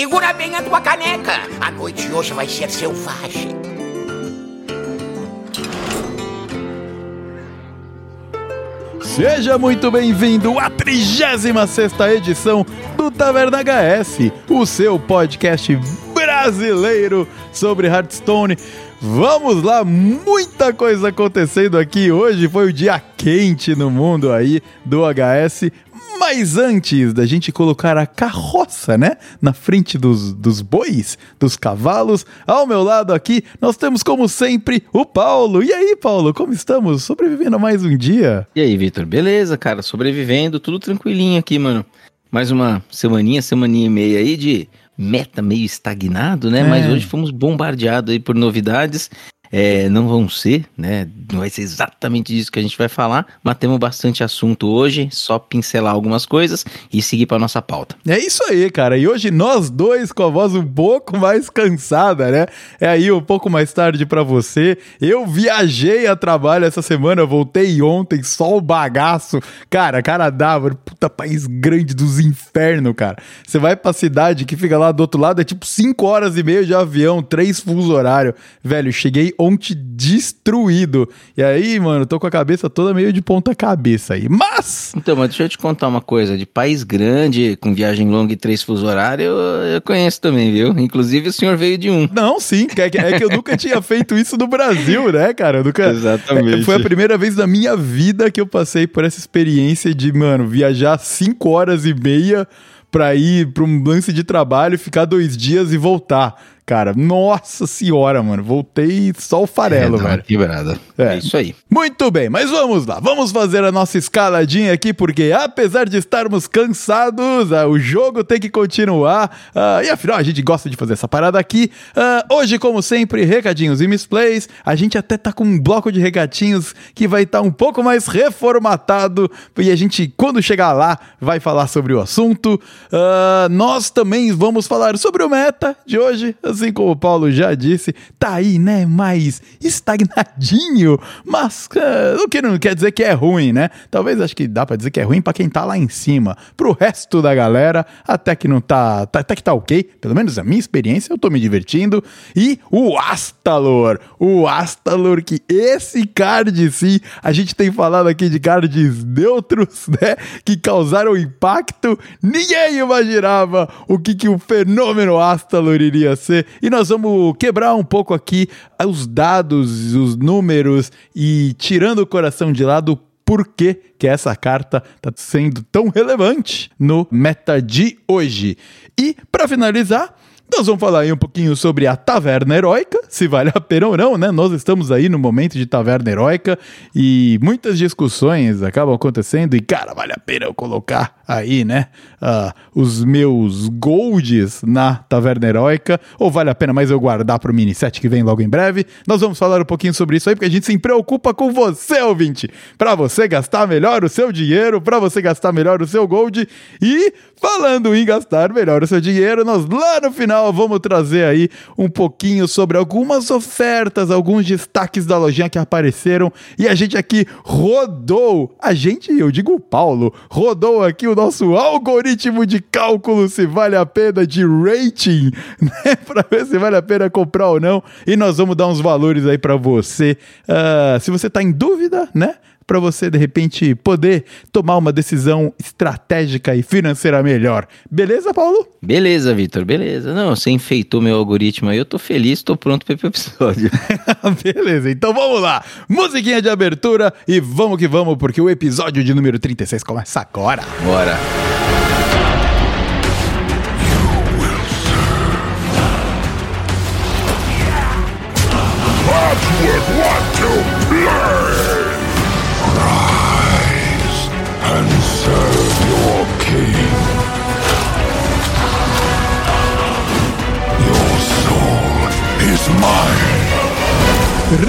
Segura bem a tua caneca. A noite de hoje vai ser selvagem. Seja muito bem-vindo à 36 edição do Taverna HS, o seu podcast brasileiro sobre Hearthstone. Vamos lá, muita coisa acontecendo aqui. Hoje foi o dia quente no mundo aí do HS. Mas antes da gente colocar a carroça, né, na frente dos, dos bois, dos cavalos, ao meu lado aqui, nós temos, como sempre, o Paulo. E aí, Paulo, como estamos? Sobrevivendo a mais um dia? E aí, Vitor? Beleza, cara? Sobrevivendo, tudo tranquilinho aqui, mano. Mais uma semaninha, semaninha e meia aí de meta meio estagnado, né? É. Mas hoje fomos bombardeados aí por novidades. É, não vão ser, né? Não vai ser exatamente disso que a gente vai falar, mas temos bastante assunto hoje, só pincelar algumas coisas e seguir para nossa pauta. É isso aí, cara. E hoje nós dois com a voz um pouco mais cansada, né? É aí um pouco mais tarde pra você. Eu viajei a trabalho essa semana, voltei ontem, só o bagaço. Cara, Canadá, mano, puta país grande dos infernos, cara. Você vai pra cidade que fica lá do outro lado, é tipo 5 horas e meia de avião, três fuso horário. Velho, cheguei ontem destruído. E aí, mano, tô com a cabeça toda meio de ponta cabeça aí. Mas Então, mas deixa eu te contar uma coisa: de país grande, com viagem longa e três fuso horário, eu, eu conheço também, viu? Inclusive o senhor veio de um. Não, sim, é que, é que eu nunca tinha feito isso no Brasil, né, cara? Eu nunca, Exatamente. É, Foi a primeira vez na minha vida que eu passei por essa experiência de, mano, viajar cinco horas e meia pra ir pra um lance de trabalho, ficar dois dias e voltar. Cara, nossa senhora, mano, voltei só o farelo, é, velho. quebrada. É. É. isso aí. Muito bem, mas vamos lá, vamos fazer a nossa escaladinha aqui, porque apesar de estarmos cansados, ah, o jogo tem que continuar, ah, e afinal a gente gosta de fazer essa parada aqui. Ah, hoje, como sempre, recadinhos e misplays, a gente até tá com um bloco de recadinhos que vai estar um pouco mais reformatado, e a gente, quando chegar lá, vai falar sobre o assunto. Nós também vamos falar sobre o meta de hoje, assim como o Paulo já disse, tá aí, né, mais estagnadinho, mas ah, o que não quer dizer que é ruim, né? Talvez acho que dá pra dizer que é ruim pra quem tá lá em cima. Pro resto da galera, até que não tá, tá- até que tá ok, pelo menos a minha experiência, eu tô me divertindo. E o Astalor, o Astalor, que esse card sim, a gente tem falado aqui de cards neutros, né, que causaram impacto, ninguém imaginava o que, que o fenômeno Astalor iria ser. E nós vamos quebrar um pouco aqui os dados, os números e tirando o coração de lado por que, que essa carta está sendo tão relevante no meta de hoje. E para finalizar, nós vamos falar aí um pouquinho sobre a Taverna Heróica, se vale a pena ou não, né? Nós estamos aí no momento de Taverna Heróica e muitas discussões acabam acontecendo e, cara, vale a pena eu colocar aí, né? ah, os meus golds na Taverna Heróica ou vale a pena mais eu guardar para o mini set que vem logo em breve? Nós vamos falar um pouquinho sobre isso aí porque a gente se preocupa com você, ouvinte, para você gastar melhor o seu dinheiro, para você gastar melhor o seu gold e falando em gastar melhor o seu dinheiro, nós lá no final vamos trazer aí um pouquinho sobre algumas ofertas, alguns destaques da lojinha que apareceram e a gente aqui rodou, a gente, eu digo o Paulo, rodou aqui o nosso algoritmo de cálculo se vale a pena de rating, né, para ver se vale a pena comprar ou não e nós vamos dar uns valores aí para você. Ah, se você tá em dúvida, né? Para você de repente poder tomar uma decisão estratégica e financeira melhor. Beleza, Paulo? Beleza, Vitor, beleza. Não, você enfeitou meu algoritmo aí, eu tô feliz, tô pronto para esse episódio. Beleza, então vamos lá. Musiquinha de abertura e vamos que vamos, porque o episódio de número 36 começa agora. Bora. Your soul is mine.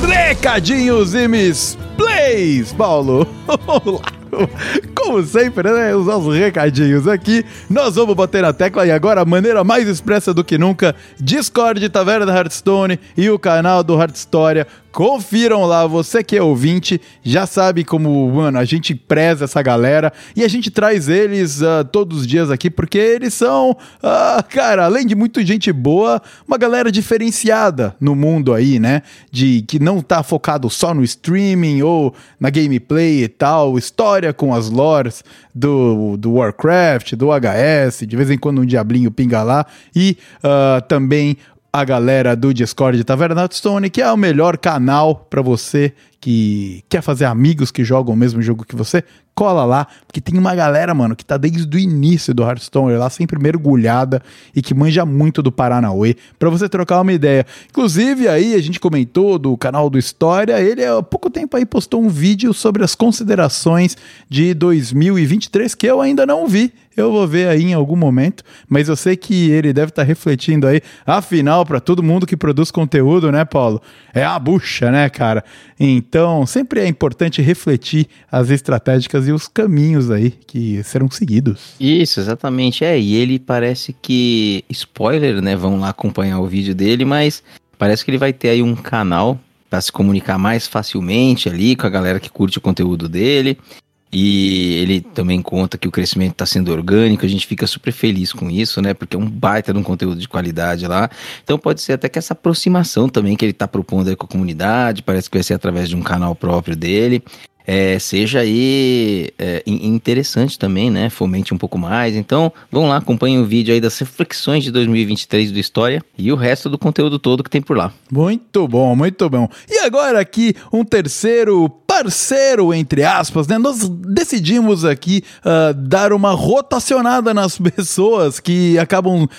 Recadinhos e misplays, Paulo. Vamos lá. Como sempre, né? Os nossos recadinhos aqui. Nós vamos bater na tecla e agora, a maneira mais expressa do que nunca: Discord, Taverna Hearthstone e o canal do Heart História Confiram lá, você que é ouvinte, já sabe como, mano, a gente preza essa galera e a gente traz eles uh, todos os dias aqui porque eles são, uh, cara, além de muita gente boa, uma galera diferenciada no mundo aí, né? De que não tá focado só no streaming ou na gameplay e tal, história com as lores do, do Warcraft, do HS, de vez em quando um diablinho pinga lá e uh, também a galera do Discord Taverna Stone, que é o melhor canal para você que quer fazer amigos que jogam o mesmo jogo que você, cola lá, porque tem uma galera, mano, que tá desde o início do Hearthstone lá, sempre mergulhada e que manja muito do Paranauê, para você trocar uma ideia. Inclusive, aí a gente comentou do canal do História, ele há pouco tempo aí postou um vídeo sobre as considerações de 2023 que eu ainda não vi. Eu vou ver aí em algum momento, mas eu sei que ele deve estar tá refletindo aí. Afinal, para todo mundo que produz conteúdo, né, Paulo? É a bucha, né, cara? Então, sempre é importante refletir as estratégicas e os caminhos aí que serão seguidos. Isso, exatamente. É, e ele parece que. Spoiler, né? Vão lá acompanhar o vídeo dele, mas parece que ele vai ter aí um canal para se comunicar mais facilmente ali com a galera que curte o conteúdo dele. E ele também conta que o crescimento está sendo orgânico, a gente fica super feliz com isso, né? Porque é um baita de um conteúdo de qualidade lá. Então pode ser até que essa aproximação também que ele está propondo aí com a comunidade, parece que vai ser através de um canal próprio dele é, seja aí é, interessante também, né? Fomente um pouco mais. Então, vão lá, acompanhem o vídeo aí das reflexões de 2023 do História e o resto do conteúdo todo que tem por lá. Muito bom, muito bom. E agora aqui um terceiro parceiro, entre aspas, né? Nós decidimos aqui uh, dar uma rotacionada nas pessoas que acabam uh,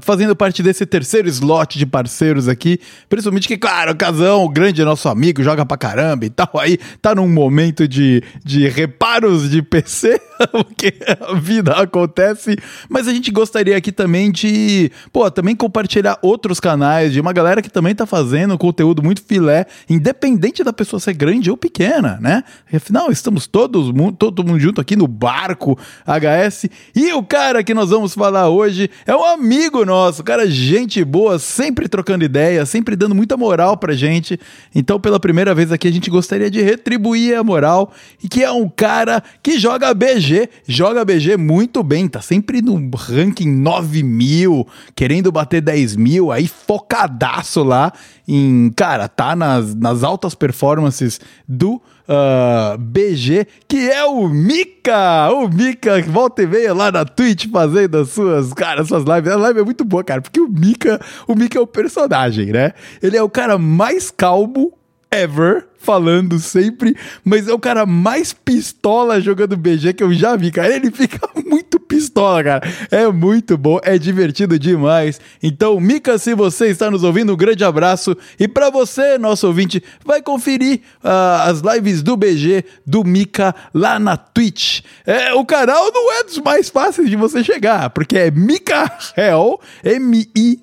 fazendo parte desse terceiro slot de parceiros aqui. Principalmente que, claro, o Casão, o grande nosso amigo, joga pra caramba e tal. Aí tá num momento de, de reparos de PC, porque a vida acontece, mas a gente gostaria aqui também de, pô, também compartilhar outros canais, de uma galera que também tá fazendo conteúdo muito filé, independente da pessoa ser grande ou pequena, né? Afinal, estamos todos, todo mundo junto aqui no barco HS, e o cara que nós vamos falar hoje é um amigo nosso, cara, gente boa, sempre trocando ideia, sempre dando muita moral pra gente. Então, pela primeira vez aqui, a gente gostaria de retribuir a moral e que é um cara que joga BG, joga BG muito bem, tá sempre no ranking 9 mil, querendo bater 10 mil, aí focadaço lá em, cara, tá nas, nas altas performances do uh, BG, que é o Mika, o Mika volta e meia lá na Twitch fazendo as suas, cara, suas lives, a live é muito boa, cara, porque o Mika, o Mika é o personagem, né? Ele é o cara mais calmo ever falando sempre, mas é o cara mais pistola jogando BG que eu já vi, cara. Ele fica muito pistola, cara. É muito bom, é divertido demais. Então, Mika, se você está nos ouvindo, um grande abraço. E para você, nosso ouvinte, vai conferir uh, as lives do BG, do Mika, lá na Twitch. É, o canal não é dos mais fáceis de você chegar, porque é Mikael, M-I-C-A-H-E-L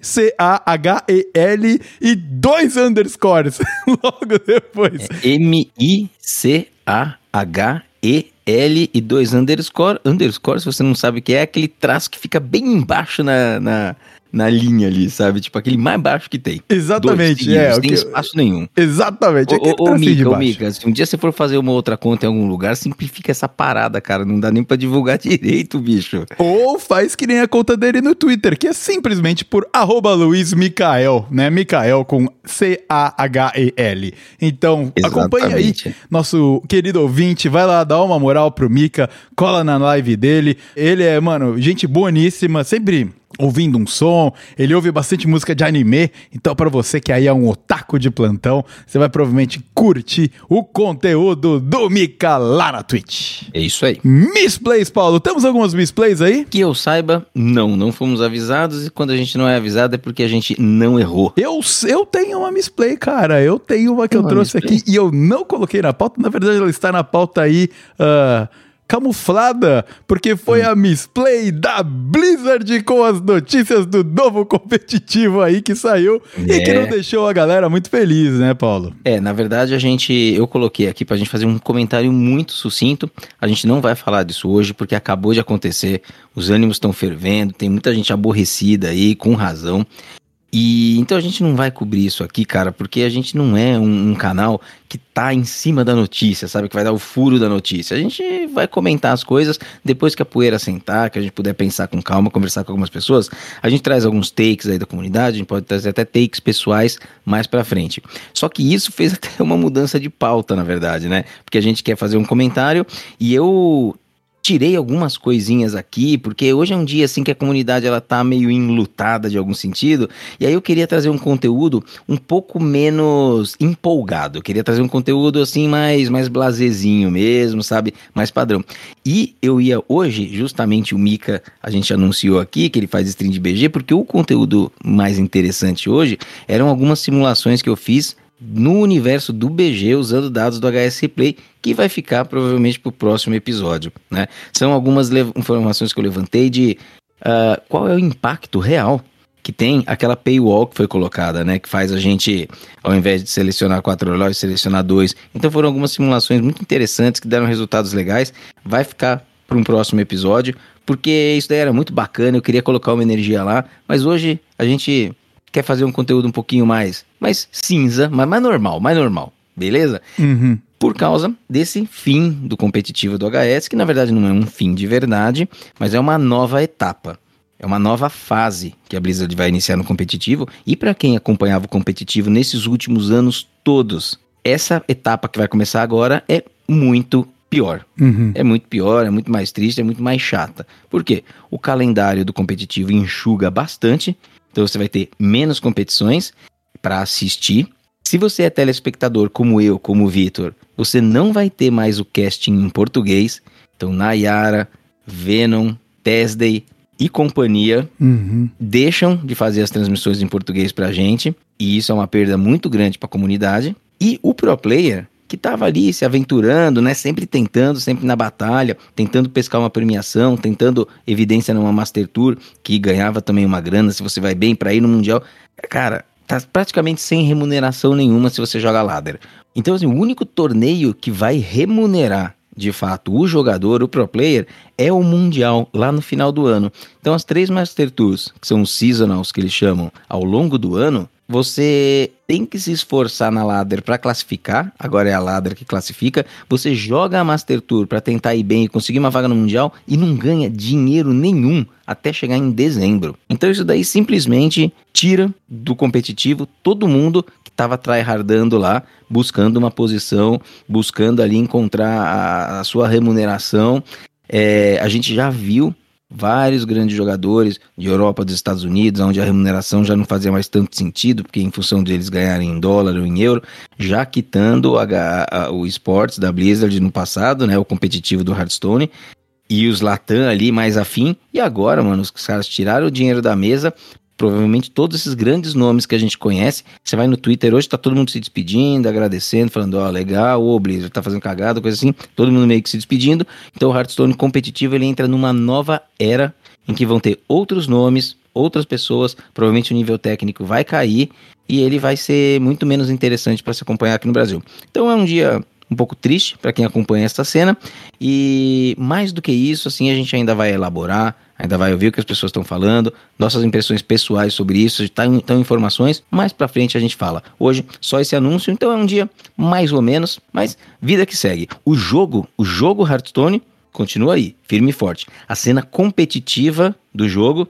e dois underscores logo depois. É M-I-C-A-H-E-L e dois underscore. Underscore, se você não sabe o que é, é aquele traço que fica bem embaixo na, na, na linha ali, sabe? Tipo, aquele mais baixo que tem. Exatamente, Dois, é. Não tem espaço nenhum. Exatamente. Ô, ô, ô Mica, ô, Mica, se um dia você for fazer uma outra conta em algum lugar, simplifica essa parada, cara. Não dá nem pra divulgar direito, bicho. Ou faz que nem a conta dele no Twitter, que é simplesmente por arroba Luiz Micael, né? Micael com C-A-H-E-L. Então, acompanha aí nosso querido ouvinte, vai lá dar uma moral pro Mica, cola na live dele. Ele é, mano, gente boníssima, sempre ouvindo um som, ele ouve bastante música de anime, então para você que aí é um otaku de plantão, você vai provavelmente curtir o conteúdo do Mika lá na Twitch. É isso aí. Misplays, Paulo, temos algumas misplays aí? Que eu saiba, não, não fomos avisados e quando a gente não é avisado é porque a gente não errou. Eu, eu tenho uma misplay, cara, eu tenho uma que eu trouxe misplay? aqui e eu não coloquei na pauta, na verdade ela está na pauta aí, uh, camuflada, porque foi a misplay da Blizzard com as notícias do novo competitivo aí que saiu é. e que não é. deixou a galera muito feliz, né, Paulo? É, na verdade a gente, eu coloquei aqui pra gente fazer um comentário muito sucinto. A gente não vai falar disso hoje porque acabou de acontecer, os ânimos estão fervendo, tem muita gente aborrecida aí, com razão. E então a gente não vai cobrir isso aqui, cara, porque a gente não é um, um, canal que tá em cima da notícia, sabe? Que vai dar o furo da notícia. A gente vai comentar as coisas depois que a poeira sentar, que a gente puder pensar com calma, conversar com algumas pessoas. A gente traz alguns takes aí da comunidade, a gente pode trazer até takes pessoais mais pra frente. Só que isso fez até uma mudança de pauta, na verdade, né? Porque a gente quer fazer um comentário e eu tirei algumas coisinhas aqui, porque hoje é um dia assim que a comunidade ela tá meio enlutada de algum sentido, e aí eu queria trazer um conteúdo um pouco menos empolgado. Eu queria trazer um conteúdo assim mais mais blazezinho mesmo, sabe? Mais padrão. E eu ia hoje, justamente o Mika, a gente anunciou aqui que ele faz stream de BG, porque o conteúdo mais interessante hoje eram algumas simulações que eu fiz no universo do BG usando dados do HS Play, que vai ficar provavelmente para o próximo episódio. Né? São algumas informações que eu levantei de uh, qual é o impacto real que tem aquela paywall que foi colocada, né? Que faz a gente, ao invés de selecionar quatro relógios, selecionar dois. Então foram algumas simulações muito interessantes que deram resultados legais. Vai ficar para um próximo episódio, porque isso daí era muito bacana, eu queria colocar uma energia lá, mas hoje a gente quer fazer um conteúdo um pouquinho mais, mais cinza, mas mais normal, mais normal, beleza? Uhum. Por causa desse fim do competitivo do HS, que na verdade não é um fim de verdade, mas é uma nova etapa. É uma nova fase que a Blizzard vai iniciar no competitivo. E para quem acompanhava o competitivo nesses últimos anos todos, essa etapa que vai começar agora é muito pior. Uhum. É muito pior, é muito mais triste, é muito mais chata. Por quê? O calendário do competitivo enxuga bastante então você vai ter menos competições para assistir. Se você é telespectador como eu, como o Vitor, você não vai ter mais o casting em português. Então Nayara, Venom, Tesday e companhia uhum. deixam de fazer as transmissões em português para a gente. E isso é uma perda muito grande para a comunidade. E o Pro Player que estava ali se aventurando, né? Sempre tentando, sempre na batalha, tentando pescar uma premiação, tentando evidência numa Master Tour, que ganhava também uma grana se você vai bem para ir no Mundial. Cara, tá praticamente sem remuneração nenhuma se você joga ladder. Então, assim, o único torneio que vai remunerar de fato o jogador, o pro player, é o Mundial lá no final do ano. Então, as três Master Tours, que são os seasonals que eles chamam ao longo do ano, você tem que se esforçar na ladder para classificar, agora é a ladder que classifica. Você joga a Master Tour para tentar ir bem e conseguir uma vaga no Mundial e não ganha dinheiro nenhum até chegar em dezembro. Então isso daí simplesmente tira do competitivo todo mundo que estava tryhardando lá, buscando uma posição, buscando ali encontrar a, a sua remuneração. É, a gente já viu vários grandes jogadores de Europa, dos Estados Unidos, onde a remuneração já não fazia mais tanto sentido, porque em função deles ganharem em dólar ou em euro, já quitando a, a, o esportes da Blizzard no passado, né, o competitivo do Hearthstone, e os Latam ali mais afim, e agora, mano, os caras tiraram o dinheiro da mesa provavelmente todos esses grandes nomes que a gente conhece. Você vai no Twitter hoje, tá todo mundo se despedindo, agradecendo, falando, ó, oh, legal, o Blizzard tá fazendo cagada, coisa assim, todo mundo meio que se despedindo. Então o Hearthstone competitivo ele entra numa nova era em que vão ter outros nomes, outras pessoas, provavelmente o nível técnico vai cair e ele vai ser muito menos interessante para se acompanhar aqui no Brasil. Então é um dia um pouco triste para quem acompanha esta cena. E mais do que isso, assim, a gente ainda vai elaborar, ainda vai ouvir o que as pessoas estão falando, nossas impressões pessoais sobre isso, estão tá, informações, mais para frente a gente fala. Hoje só esse anúncio, então é um dia mais ou menos, mas vida que segue. O jogo, o jogo Hearthstone continua aí, firme e forte. A cena competitiva do jogo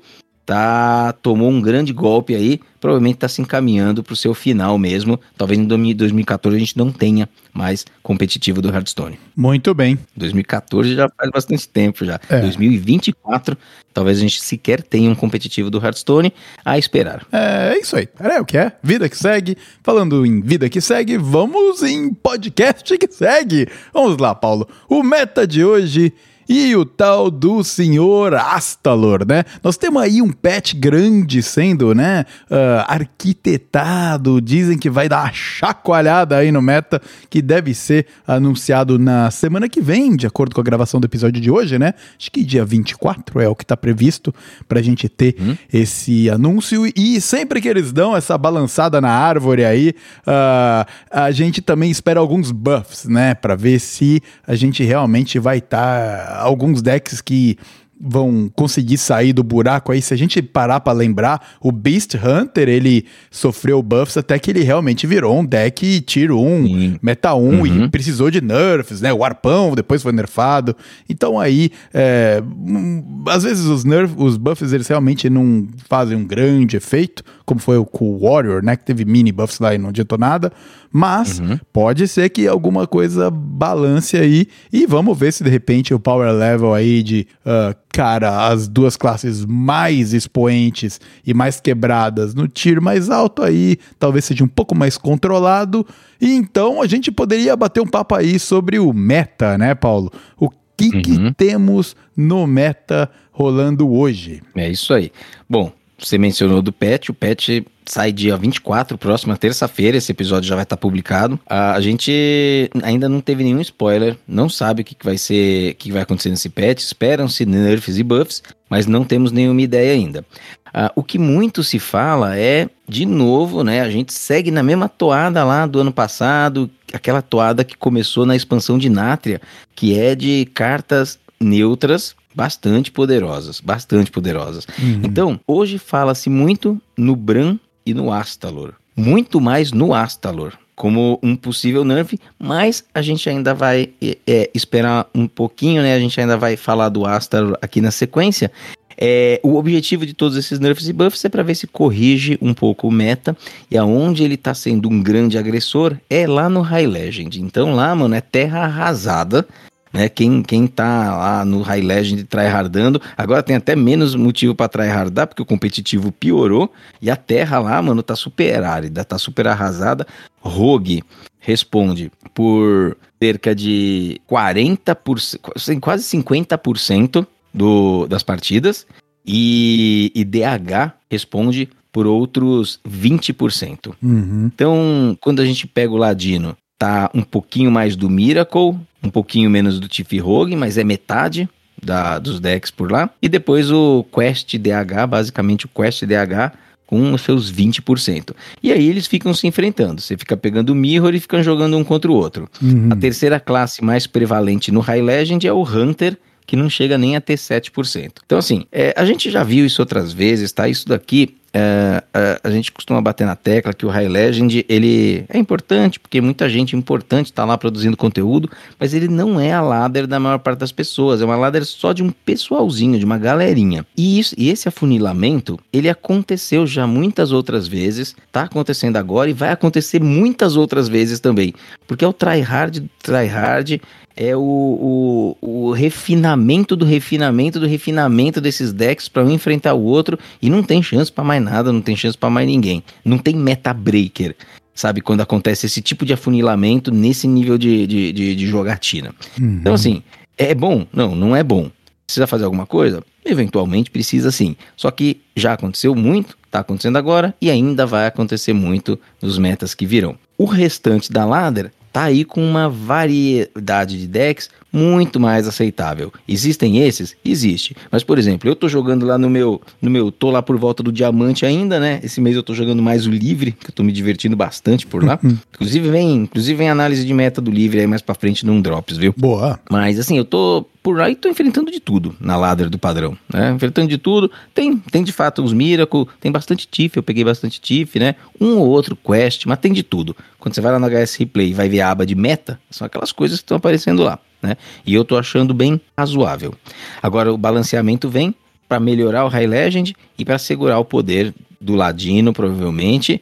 tá tomou um grande golpe aí, provavelmente está se encaminhando para o seu final mesmo. Talvez em 2014 a gente não tenha mais competitivo do Hearthstone. Muito bem. 2014 já faz bastante tempo já. É. 2024 talvez a gente sequer tenha um competitivo do Hearthstone a esperar. É, é isso aí. É o que é. Vida que segue. Falando em vida que segue, vamos em podcast que segue. Vamos lá, Paulo. O meta de hoje e o tal do senhor Astalor, né? Nós temos aí um patch grande sendo, né, uh, arquitetado, dizem que vai dar uma chacoalhada aí no meta, que deve ser anunciado na semana que vem, de acordo com a gravação do episódio de hoje, né? Acho que dia 24 é o que tá previsto pra gente ter hum? esse anúncio, e sempre que eles dão essa balançada na árvore aí, uh, a gente também espera alguns buffs, né, pra ver se a gente realmente vai estar... Tá alguns decks que vão conseguir sair do buraco aí. Se a gente parar pra lembrar, o Beast Hunter, ele sofreu buffs até que ele realmente virou um deck Tier 1, Sim. Meta 1 e Uhum. precisou de nerfs, né? O arpão depois foi nerfado. Então aí, é, hum, às vezes os nerf, os buffs eles realmente não fazem um grande efeito, como foi o com o Warrior, né? Que teve mini buffs lá e não adiantou nada. Mas pode ser que alguma coisa balance aí e vamos ver se de repente o power level aí de, ah, cara, as duas classes mais expoentes e mais quebradas no tier mais alto aí, talvez seja um pouco mais controlado. E então a gente poderia bater um papo aí sobre o meta, né, Paulo? O que, que Uhum. temos no meta rolando hoje? É isso aí. Bom, você mencionou do patch, o patch sai dia 24, próxima terça-feira, esse episódio já vai estar publicado. A, gente ainda não teve nenhum spoiler, não sabe o que, vai ser, o que vai acontecer nesse patch, esperam-se nerfs e buffs, mas não temos nenhuma ideia ainda. Ah, o que muito se fala é, de novo, né? A gente segue na mesma toada lá do ano passado, aquela toada que começou na expansão de Nátria, que é de cartas neutras bastante poderosas, bastante poderosas. Então, hoje fala-se muito no Bran e no Astalor. Muito mais no Astalor. Como um possível nerf, mas a gente ainda vai é, é, esperar um pouquinho, né? A gente ainda vai falar do Astalor aqui na sequência. É, o objetivo de todos esses nerfs e buffs é para ver se corrige um pouco o meta. E aonde ele tá sendo um grande agressor é lá no High Legend. Então lá, mano, é terra arrasada. Né? Quem, quem tá lá no High Legend tryhardando, agora tem até menos motivo pra tryhardar, porque o competitivo piorou. E a terra lá, mano, tá super árida, tá super arrasada. Rogue responde por cerca de 40%, quase 50% do, das partidas. E, e DH responde por outros 20%. Uhum. Então, quando a gente pega o Ladino, tá um pouquinho mais do Miracle, um pouquinho menos do Tiff Rogue, mas é metade da, dos decks por lá. E depois o Quest DH, basicamente o Quest DH com os seus 20%. E aí eles ficam se enfrentando. Você fica pegando o Mirror e ficam jogando um contra o outro. Uhum. A terceira classe mais prevalente no High Legend é o Hunter, que não chega nem a ter 7%. Então, assim, é, a gente já viu isso outras vezes, tá? Isso daqui, é, é, a gente costuma bater na tecla que o High Legend, ele é importante, porque muita gente importante tá lá produzindo conteúdo, mas ele não é a ladder da maior parte das pessoas, é uma ladder só de um pessoalzinho, de uma galerinha. E, isso, e esse afunilamento, ele aconteceu já muitas outras vezes, tá acontecendo agora e vai acontecer muitas outras vezes também, porque é o tryhard, tryhard, é o, o, o, refinamento do refinamento do refinamento desses decks para um enfrentar o outro e não tem chance para mais nada, não tem chance para mais ninguém. Não tem meta breaker, sabe? Quando acontece esse tipo de afunilamento nesse nível de, de, de, de jogatina. Uhum. Então, assim, é bom? Não, não é bom. Precisa fazer alguma coisa? Eventualmente precisa sim. Só que já aconteceu muito, tá acontecendo agora e ainda vai acontecer muito nos metas que virão. O restante da ladder tá aí com uma variedade de decks muito mais aceitável. Existem esses? Existe. Mas, por exemplo, eu tô jogando lá no meu, no meu, tô lá por volta do diamante ainda, né? Esse mês eu tô jogando mais o livre, que eu tô me divertindo bastante por lá. inclusive vem, inclusive vem análise de meta do livre aí mais para frente num drops, viu? Boa. Mas assim, eu tô por aí tô enfrentando de tudo na ladder do padrão, né? Enfrentando de tudo. Tem, tem de fato os Miracle, tem bastante Tiff, eu peguei bastante Tiff, né? Um ou outro Quest, mas tem de tudo. Quando você vai lá no HS Replay e vai ver a aba de meta, são aquelas coisas que estão aparecendo lá, né? E eu tô achando bem razoável. Agora o balanceamento vem para melhorar o High Legend e para segurar o poder do Ladino, provavelmente.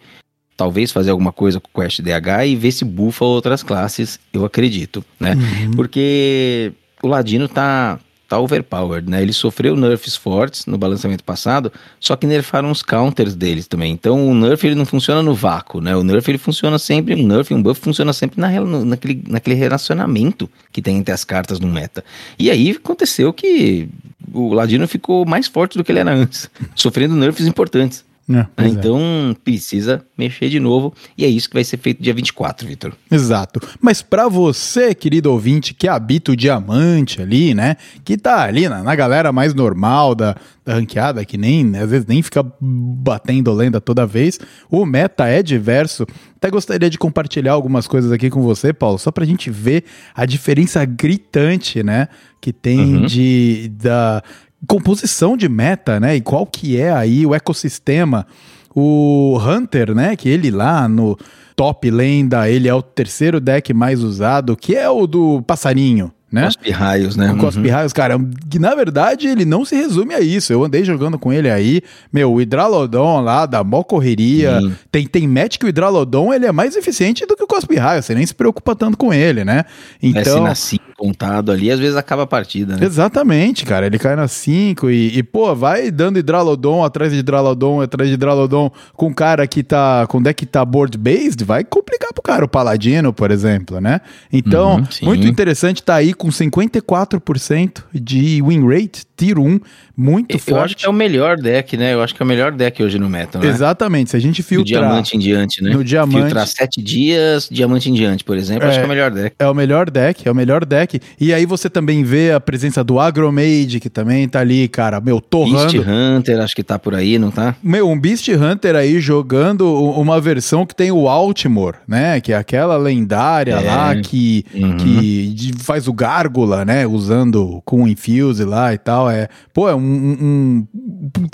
Talvez fazer alguma coisa com o Quest DH e ver se bufa outras classes, eu acredito, né? Uhum. Porque o Ladino tá, tá overpowered, né? Ele sofreu nerfs fortes no balanceamento passado, só que nerfaram os counters deles também. Então o nerf ele não funciona no vácuo, né? O nerf ele funciona sempre, um nerf, um buff funciona sempre na, naquele, naquele relacionamento que tem entre as cartas no meta. E aí aconteceu que o Ladino ficou mais forte do que ele era antes, sofrendo nerfs importantes. É, é. Então precisa mexer de novo e é isso que vai ser feito dia 24, Vitor. Exato. Mas pra você, querido ouvinte, que habita o diamante ali, né? Que tá ali na, na galera mais normal da, da ranqueada, que nem às vezes nem fica batendo lenda toda vez, o meta é diverso. Até gostaria de compartilhar algumas coisas aqui com você, Paulo, só pra gente ver a diferença gritante, né? Que tem Uhum. de. Da, composição de meta, né? E qual que é aí o ecossistema. O Hunter, né? Que ele lá no top lenda, ele é o terceiro deck mais usado, que é o do passarinho né? Cospe raios, né? O Cospe raios, cara, que na verdade ele não se resume a isso. Eu andei jogando com ele aí, meu, o Hidralodon lá, da mó correria. Tem, tem match que o Hidralodon ele é mais eficiente do que o Cospe raios, você nem se preocupa tanto com ele, né? Então. É, se contado ali, às vezes acaba a partida, né? Exatamente, cara. Ele cai na 5 e, e, pô, vai dando Hidralodon atrás de Hidralodon, atrás de Hidralodon com cara que tá. com deck que tá board-based, vai complicar pro cara, o Paladino, por exemplo, né? Então, uhum, muito interessante tá aí com 54% de win rate, tier 1, muito eu forte. Eu acho que é o melhor deck, né? Eu acho que é o melhor deck hoje no meta, né? Exatamente, se a gente filtrar... Do diamante em diante, né? No diamante... Filtrar 7 dias, diamante em diante, por exemplo, é, acho que é o melhor deck. É o melhor deck, é o melhor deck. E aí você também vê a presença do Agromade, que também tá ali, cara, meu, torrando... Beast Hunter, acho que tá por aí, não tá? Meu, um Beast Hunter aí jogando uma versão que tem o Altimore, né? Que é aquela lendária é. lá que, uhum. que faz o Gárgula, né? Usando com o Infuse lá e tal. É, pô, é um, um,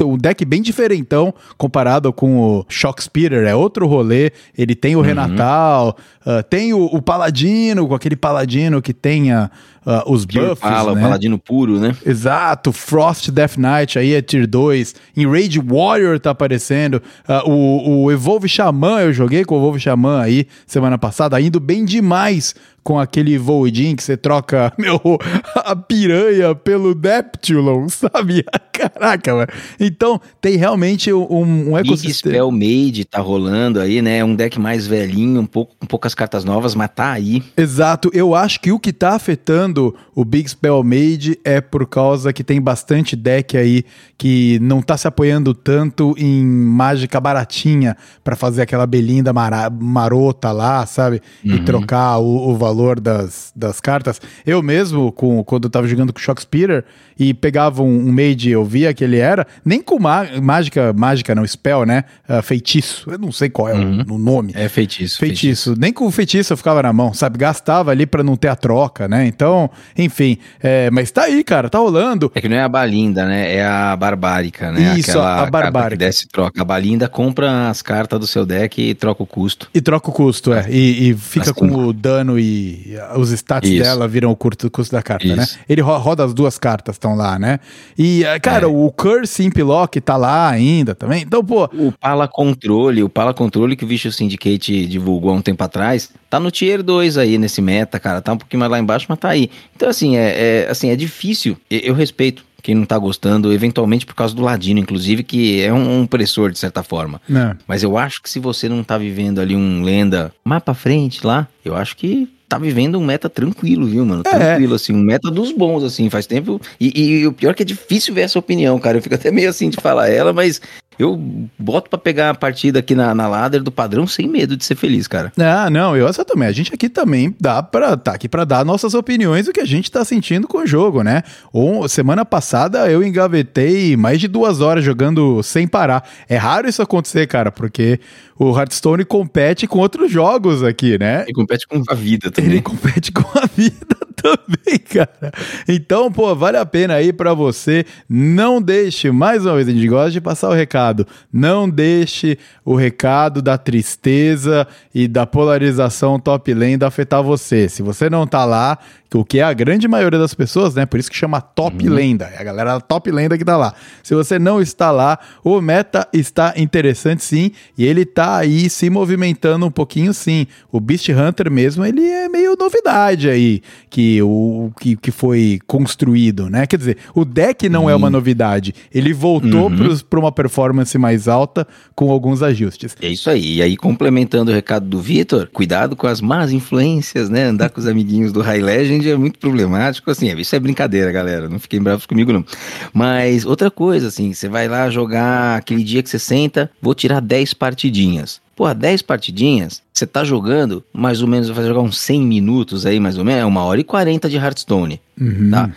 um, deck bem diferentão comparado com o Shock Speeder. É outro rolê. Ele tem o uhum. Renatal, uh, tem o, o, Paladino, com aquele Paladino que tenha uh, os buffs. Fala, né? o Paladino puro, né? Exato. Frost Death Knight aí é tier 2. Enrage Warrior tá aparecendo. Uh, o, o Evolve Xamã, eu joguei com o Evolve Xamã aí semana passada, indo bem demais com aquele Voidin que você troca, meu, a piranha pelo Neptulon, sabe? Caraca, mano. Então, tem realmente um, um ecossistema. Spell Made tá rolando aí, né? Um deck mais velhinho, um pouco com poucas cartas novas, mas tá aí. Exato. Eu acho que o que tá afetando o Big Spell Made é por causa que tem bastante deck aí que não tá se apoiando tanto em mágica baratinha para fazer aquela belinda marota lá, sabe? Uhum. E trocar o, o valor das, das cartas. Eu mesmo, com, quando eu tava jogando com o Shockspeeder e pegava um, um mage, eu via que ele era, nem com mágica, mágica não, spell, né? Uh, feitiço. Eu não sei qual é uhum. o, o, nome. É feitiço, feitiço. Feitiço. Nem com o feitiço eu ficava na mão, sabe? Gastava ali para não ter a troca, né? Então, enfim. É, mas tá aí, cara, tá rolando. É que não é a balinda, né? É a barbárica, né? Isso, Aquela a barbárica. Que desce troca. A balinda compra as cartas do seu deck e troca o custo. E troca o custo, é. E, e fica com o dano e os stats Isso. dela viram o curto custo da carta, né? Isso. né? Ele roda as duas cartas, estão lá, né? E, eh, cara, é. o Curse Impilock tá lá ainda também. Então, pô. O Pala Controle, o Pala Controle que o Vicious Syndicate divulgou há um tempo atrás, tá no Tier 2 aí nesse meta, cara. Tá um pouquinho mais lá embaixo, mas tá aí. Então, assim, é, é assim, é difícil. Eu, eu respeito quem não tá gostando, eventualmente por causa do Ladino, inclusive, que é um, um pressor de certa forma. É. Mas eu acho que se você não tá vivendo ali um lenda mais pra frente lá, eu acho que tá vivendo um meta tranquilo, viu, mano? É. Tranquilo, assim, um meta dos bons, assim, faz tempo. E, e, o pior é que é difícil ver essa opinião, cara. Eu fico até meio assim de falar ela, mas eu boto para pegar a partida aqui na, na ladder do padrão sem medo de ser feliz, cara. Ah, não, eu essa também. A gente aqui também dá para tá aqui para dar nossas opiniões do que a gente tá sentindo com o jogo, né? Um, semana passada eu engavetei mais de duas horas jogando sem parar. É raro isso acontecer, cara, porque o Hearthstone compete com outros jogos aqui, né? Ele compete com a vida também. Ele compete com a vida também, cara. Então, pô, vale a pena aí para você. Não deixe, mais uma vez, a gente gosta de passar o recado. Não deixe o recado da tristeza e da polarização top lane afetar você. Se você não tá lá, o que é a grande maioria das pessoas, né? Por isso que chama top uhum. lenda. É a galera top lenda que tá lá. Se você não está lá, o meta está interessante sim, e ele tá aí se movimentando um pouquinho sim. O Beast Hunter mesmo, ele é meio novidade aí, que o que, que foi construído, né? Quer dizer, o deck não uhum. é uma uhum. novidade. Ele voltou uhum. para uma performance mais alta com alguns ajustes. É isso aí. E aí, complementando o recado do Vitor, cuidado com as más influências, né? Andar com os amiguinhos do High Legend é muito problemático, assim, isso é brincadeira, galera, não fiquem bravos comigo não. Mas outra coisa, assim, você vai lá jogar aquele dia que você senta, vou tirar 10 partidinhas. Pô, 10 partidinhas, você tá jogando, mais ou menos, vai jogar uns 100 minutos aí, mais ou menos, é uma hora e 40 de Hearthstone, uhum. tá?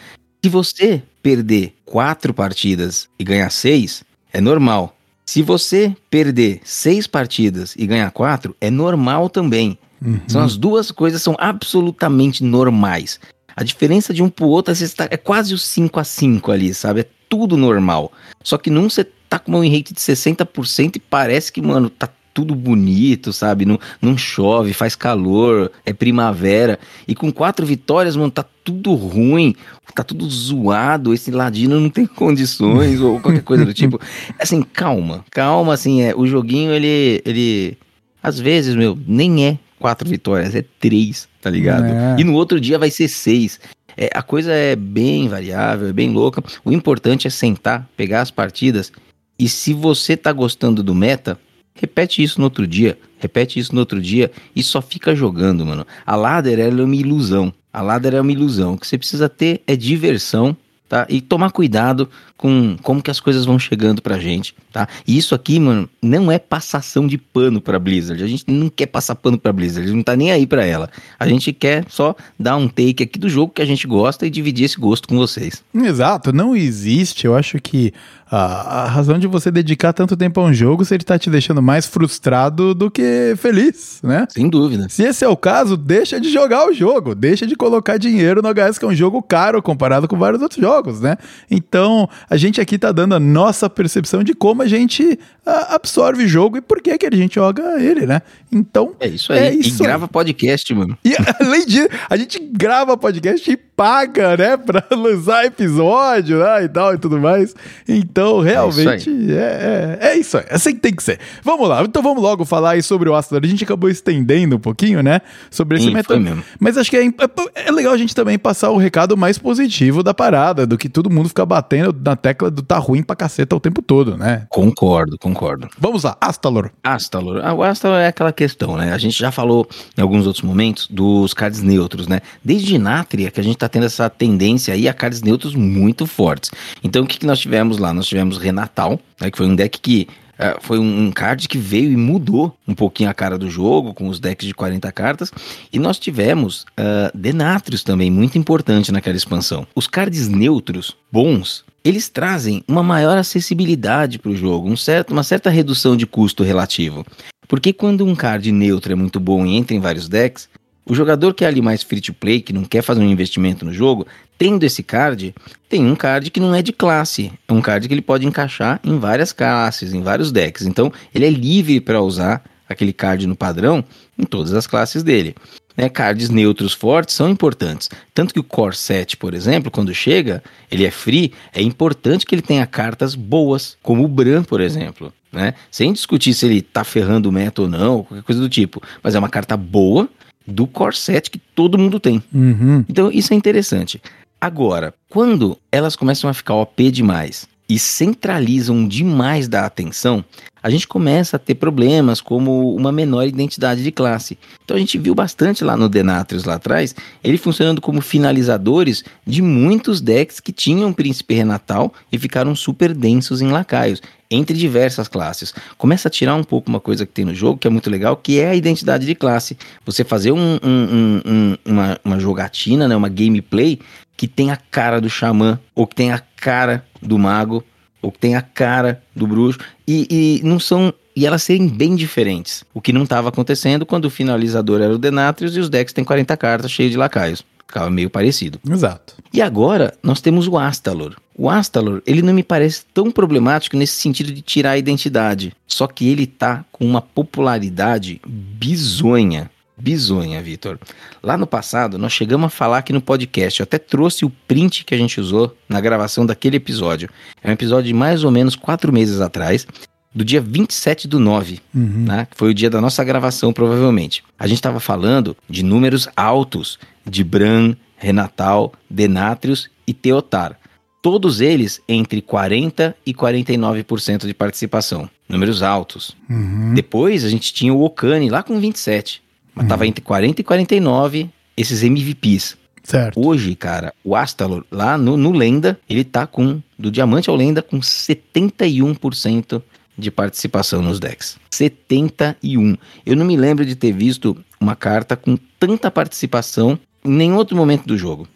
Se você perder 4 partidas e ganhar 6, é normal. Se você perder 6 partidas e ganhar 4, é normal também. Uhum. São as duas coisas são absolutamente normais. A diferença de um pro outro é quase o 5 a 5 ali, sabe? É tudo normal. Só que num você tá com win rate de 60% e parece que, mano, tá tudo bonito, sabe? Não, não chove, faz calor, é primavera. E com quatro vitórias, mano, tá tudo ruim, tá tudo zoado. Esse Ladino não tem condições, ou qualquer coisa do tipo. Assim, calma, calma, assim, é, o joguinho, ele, ele, às vezes, meu, nem é quatro vitórias, é três, tá ligado? É. E no outro dia vai ser seis. É, a coisa é bem variável, é bem louca. O importante é sentar, pegar as partidas. E se você tá gostando do meta, repete isso no outro dia, repete isso no outro dia e só fica jogando, mano. A ladder é uma ilusão. A ladder é uma ilusão. O que você precisa ter é diversão, tá? E tomar cuidado com como que as coisas vão chegando pra gente, tá? E isso aqui, mano, não é passação de pano pra Blizzard. A gente não quer passar pano pra Blizzard, a gente não tá nem aí pra ela. A gente quer só dar um take aqui do jogo que a gente gosta e dividir esse gosto com vocês. Exato, não existe. Eu acho que a, a razão de você dedicar tanto tempo a um jogo se ele tá te deixando mais frustrado do que feliz, né? Sem dúvida. Se esse é o caso, deixa de jogar o jogo, deixa de colocar dinheiro no HS, que é um jogo caro comparado com vários outros jogos, né? Então, a gente aqui tá dando a nossa percepção de como a gente ah, absorve o jogo e por que que a gente joga ele, né? Então, É isso aí. É isso e grava podcast, mano. e além disso, a gente grava podcast e paga, né, pra lançar episódio, né, e tal e tudo mais. Então, realmente, é, é, é isso aí. É assim que tem que ser. Vamos lá, então vamos logo falar aí sobre o Astro. A gente acabou estendendo um pouquinho, né, sobre esse Sim, foi mesmo. Mas acho que é, é legal a gente também passar o recado mais positivo da parada, do que todo mundo ficar batendo na tecla do tá ruim pra caceta o tempo todo, né? Concordo, concordo. Vamos lá, Astalor. Astalor. Ah, o Astalor é aquela questão, né? A gente já falou em alguns outros momentos dos cards neutros, né? Desde Nátria que a gente tá tendo essa tendência aí a cards neutros muito fortes. Então o que, que nós tivemos lá? Nós tivemos Renatal, né? que foi um deck que ah, foi um, um card que veio e mudou um pouquinho a cara do jogo, com os decks de 40 cartas. E nós tivemos uh, Denatrius também, muito importante naquela expansão. Os cards neutros bons, eles trazem uma maior acessibilidade para o jogo, um certo, uma certa redução de custo relativo. Porque quando um card neutro é muito bom e entra em vários decks, o jogador que é ali mais free to play, que não quer fazer um investimento no jogo, tendo esse card, tem um card que não é de classe. É um card que ele pode encaixar em várias classes, em vários decks. Então, ele é livre para usar aquele card no padrão em todas as classes dele. Né, cards neutros fortes são importantes. Tanto que o Core 7, por exemplo, quando chega, ele é free, é importante que ele tenha cartas boas, como o Bran, por exemplo. Né? Sem discutir se ele tá ferrando o meta ou não, qualquer coisa do tipo. Mas é uma carta boa do Core 7 que todo mundo tem. Uhum. Então isso é interessante. Agora, quando elas começam a ficar OP demais e centralizam demais da atenção, a gente começa a ter problemas como uma menor identidade de classe. Então a gente viu bastante lá no Denatrius lá atrás, ele funcionando como finalizadores de muitos decks que tinham Príncipe Renatal e ficaram super densos em lacaios, entre diversas classes. Começa a tirar um pouco uma coisa que tem no jogo, que é muito legal, que é a identidade de classe. Você fazer um, um- um- um- uma, uma jogatina, né, uma gameplay que tem a cara do xamã, ou que tem a cara do mago, ou que tem a cara do bruxo, e, e não são. E elas serem bem diferentes. O que não estava acontecendo quando o finalizador era o Denatrius e os decks têm 40 cartas cheios de lacaios. Ficava meio parecido. Exato. E agora nós temos o Astalor. O Astalor, ele não me parece tão problemático nesse sentido de tirar a identidade. Só que ele tá com uma popularidade bizonha. Bizonha, Vitor. Lá no passado, nós chegamos a falar aqui no podcast. Eu até trouxe o print que a gente usou na gravação daquele episódio. É um episódio de mais ou menos quatro meses atrás, do dia 27 do 9 Uhum. né? Que foi o dia da nossa gravação, provavelmente. A gente estava falando de números altos de Bran, Renatal, Denatrius e Teotar. Todos eles entre 40% e 49% de participação. Números altos. Uhum. Depois a gente tinha o Okane lá com 27%. Mas tava entre 40% e 49% esses MVPs. Certo. Hoje, cara, o Astalor lá no, no Lenda, ele tá com, do Diamante ao Lenda, com 71% de participação nos decks. 71. Eu não me lembro de ter visto uma carta com tanta participação em nenhum outro momento do jogo.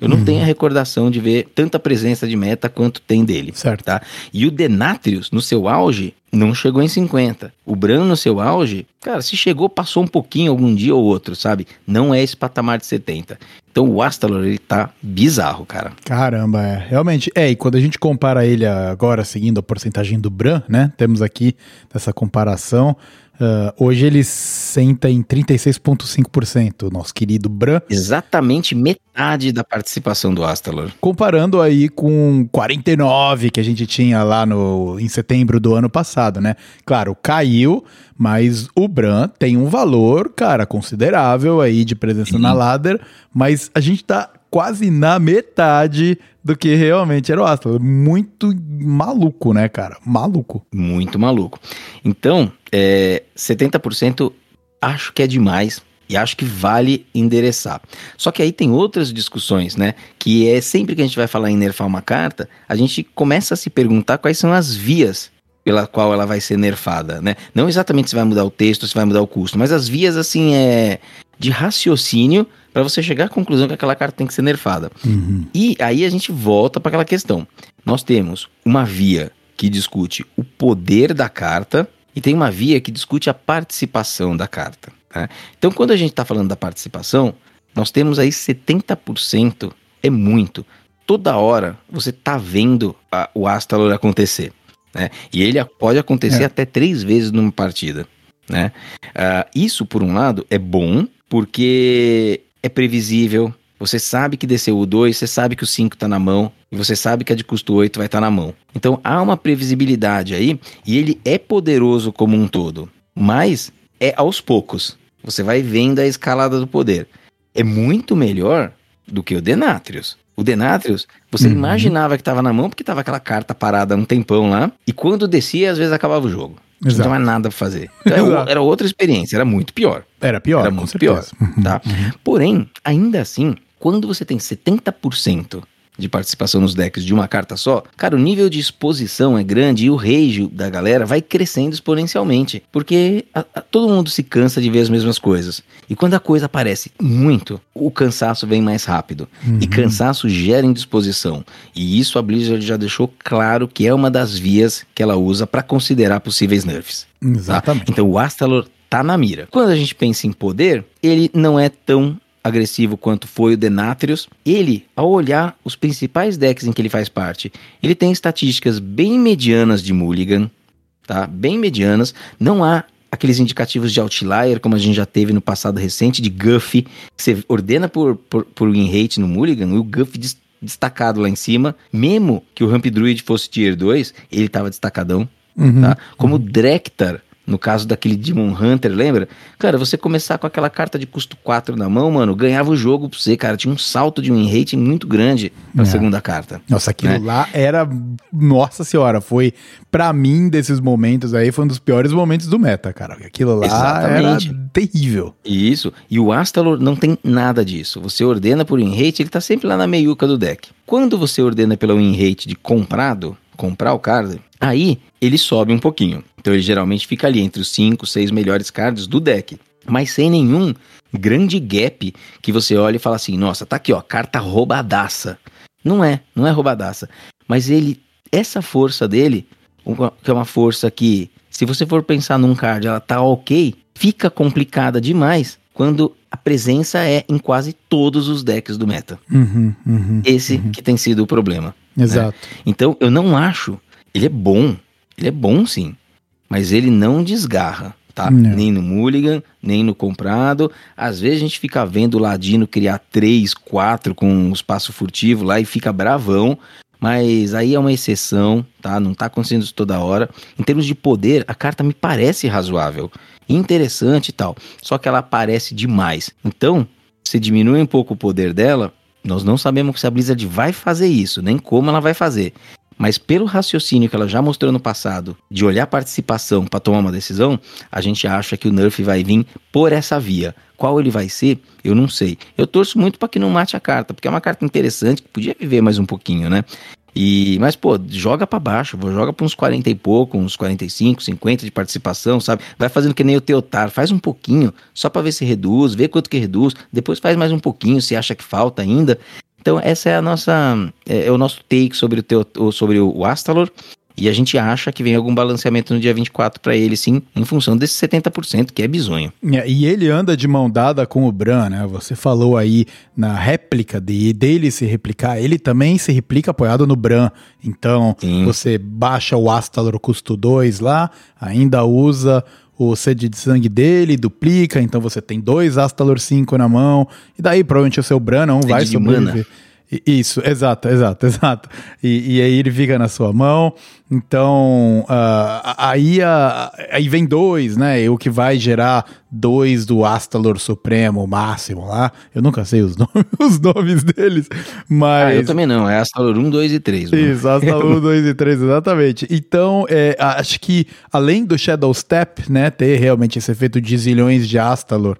Eu não tenho a recordação de ver tanta presença de meta quanto tem dele. Certo. Tá? E o Denatrius, no seu auge, não chegou em 50. O Bran no seu auge, cara, se chegou, passou um pouquinho algum dia ou outro, sabe? Não é esse patamar de 70. Então o Astalor, ele tá bizarro, cara. Caramba, é. Realmente, é, e quando a gente compara ele agora, seguindo a porcentagem do Bran, né? Temos aqui essa comparação. Uh, hoje ele senta em 36,5%, nosso querido Bran. Exatamente metade da participação do Astalor. Comparando aí com 49 que a gente tinha lá no, em setembro do ano passado, né? Claro, caiu, mas o Bran tem um valor, cara, considerável aí de presença Sim. na ladder, mas a gente tá quase na metade do que realmente era o Astra. Muito maluco, né, cara? Maluco. Muito maluco. Então, é, 70% acho que é demais. E acho que vale endereçar. Só que aí tem outras discussões, né? Que é sempre que a gente vai falar em nerfar uma carta, a gente começa a se perguntar quais são as vias pela qual ela vai ser nerfada, né? Não exatamente se vai mudar o texto, se vai mudar o custo, mas as vias, assim, é de raciocínio para você chegar à conclusão que aquela carta tem que ser nerfada. Uhum. E aí a gente volta para aquela questão. Nós temos uma via que discute o poder da carta e tem uma via que discute a participação da carta. Né? Então, quando a gente está falando da participação, nós temos aí 70%, é muito. Toda hora você está vendo a, o Astalor acontecer. Né? E ele pode acontecer é. até três vezes numa partida. Né? Uh, isso, por um lado, é bom, porque é previsível. Você sabe que desceu o 2, você sabe que o 5 está na mão, e você sabe que a de custo 8 vai estar tá na mão. Então há uma previsibilidade aí, e ele é poderoso como um todo, mas é aos poucos. Você vai vendo a escalada do poder. É muito melhor do que o Denatrius. O Denatrius, você uhum. imaginava que estava na mão porque estava aquela carta parada um tempão lá, e quando descia, às vezes acabava o jogo. Exato. Não tinha mais nada pra fazer. Então, era outra experiência, era muito pior. Era pior, Era muito pior, uhum, tá? Uhum. Porém, ainda assim, quando você tem 70% de participação nos decks de uma carta só, cara, o nível de exposição é grande e o rage da galera vai crescendo exponencialmente. Porque a, a, todo mundo se cansa de ver as mesmas coisas. E quando a coisa aparece muito, o cansaço vem mais rápido. Uhum. E cansaço gera indisposição. E isso a Blizzard já deixou claro que é uma das vias que ela usa para considerar possíveis nerfs. Tá? Exatamente. Tá? Então o Astalor tá na mira. Quando a gente pensa em poder, ele não é tão agressivo quanto foi o Denatrius, ele, ao olhar os principais decks em que ele faz parte, ele tem estatísticas bem medianas de Mulligan, tá? Bem medianas. Não há aqueles indicativos de outlier, como a gente já teve no passado recente, de Guff, que você ordena por, por, por win rate no Mulligan, e o Guff destacado lá em cima, mesmo que o Ramp Druid fosse tier 2, ele estava destacadão, uhum. tá? Como o Drektar, no caso daquele Demon Hunter, lembra? Cara, você começar com aquela carta de custo 4 na mão, mano, ganhava o jogo pra você, cara. Tinha um salto de win rate muito grande pra é. segunda carta. Nossa, aquilo né? lá era. Nossa senhora, foi. Pra mim, desses momentos aí, foi um dos piores momentos do meta, cara. Aquilo lá Exatamente. era terrível. Isso. E o Astalor não tem nada disso. Você ordena por win rate, ele tá sempre lá na meiuca do deck. Quando você ordena pela win rate de comprado, comprar o card, aí ele sobe um pouquinho. Então ele geralmente fica ali entre os 5, 6 melhores cards do deck. Mas sem nenhum grande gap que você olha e fala assim: nossa, tá aqui ó, carta roubadaça. Não é, não é roubadaça. Mas ele, essa força dele, que é uma força que, se você for pensar num card, ela tá ok, fica complicada demais quando a presença é em quase todos os decks do meta. Uhum, uhum, Esse uhum. que tem sido o problema. Né? Exato. Né? Então eu não acho. Ele é bom. Ele é bom sim mas ele não desgarra, tá? Não. Nem no Mulligan, nem no comprado. Às vezes a gente fica vendo o Ladino criar três, quatro com um espaço furtivo lá e fica bravão. Mas aí é uma exceção, tá? Não tá acontecendo isso toda hora. Em termos de poder, a carta me parece razoável, interessante e tal. Só que ela aparece demais. Então, se diminui um pouco o poder dela, nós não sabemos se a Blizzard vai fazer isso, nem como ela vai fazer. Mas pelo raciocínio que ela já mostrou no passado, de olhar participação para tomar uma decisão, a gente acha que o Nerf vai vir por essa via. Qual ele vai ser, eu não sei. Eu torço muito para que não mate a carta, porque é uma carta interessante que podia viver mais um pouquinho, né? E, mas, pô, joga para baixo, joga para uns 40 e pouco, uns 45, 50 de participação, sabe? Vai fazendo que nem o Teotar, faz um pouquinho, só para ver se reduz, vê quanto que reduz, depois faz mais um pouquinho, se acha que falta ainda. Então, essa é a nossa. É, é o nosso take sobre o, teu, sobre o Astalor. E a gente acha que vem algum balanceamento no dia 24 para ele, sim, em função desse 70%, que é bizonho. É, e ele anda de mão dada com o Bran, né? Você falou aí na réplica de, dele se replicar, ele também se replica apoiado no Bran. Então, sim. você baixa o Astalor custo 2 lá, ainda usa o sede de sangue dele, duplica, então você tem dois Astalor 5 na mão, e daí provavelmente o seu Bran não vai sobreviver. Mana. Isso, exato, exato, exato. E, e, aí ele fica na sua mão. Então, uh, aí, uh, aí vem dois, né? O que vai gerar dois do Astalor Supremo máximo lá. Eu nunca sei os nomes, os nomes deles, mas. Ah, eu também não. É Astalor 1, 2 e 3. Mano. Isso, Astalor 1, 2 e 3, exatamente. Então, é, acho que além do Shadow Step, né? Ter realmente esse efeito de zilhões de Astalor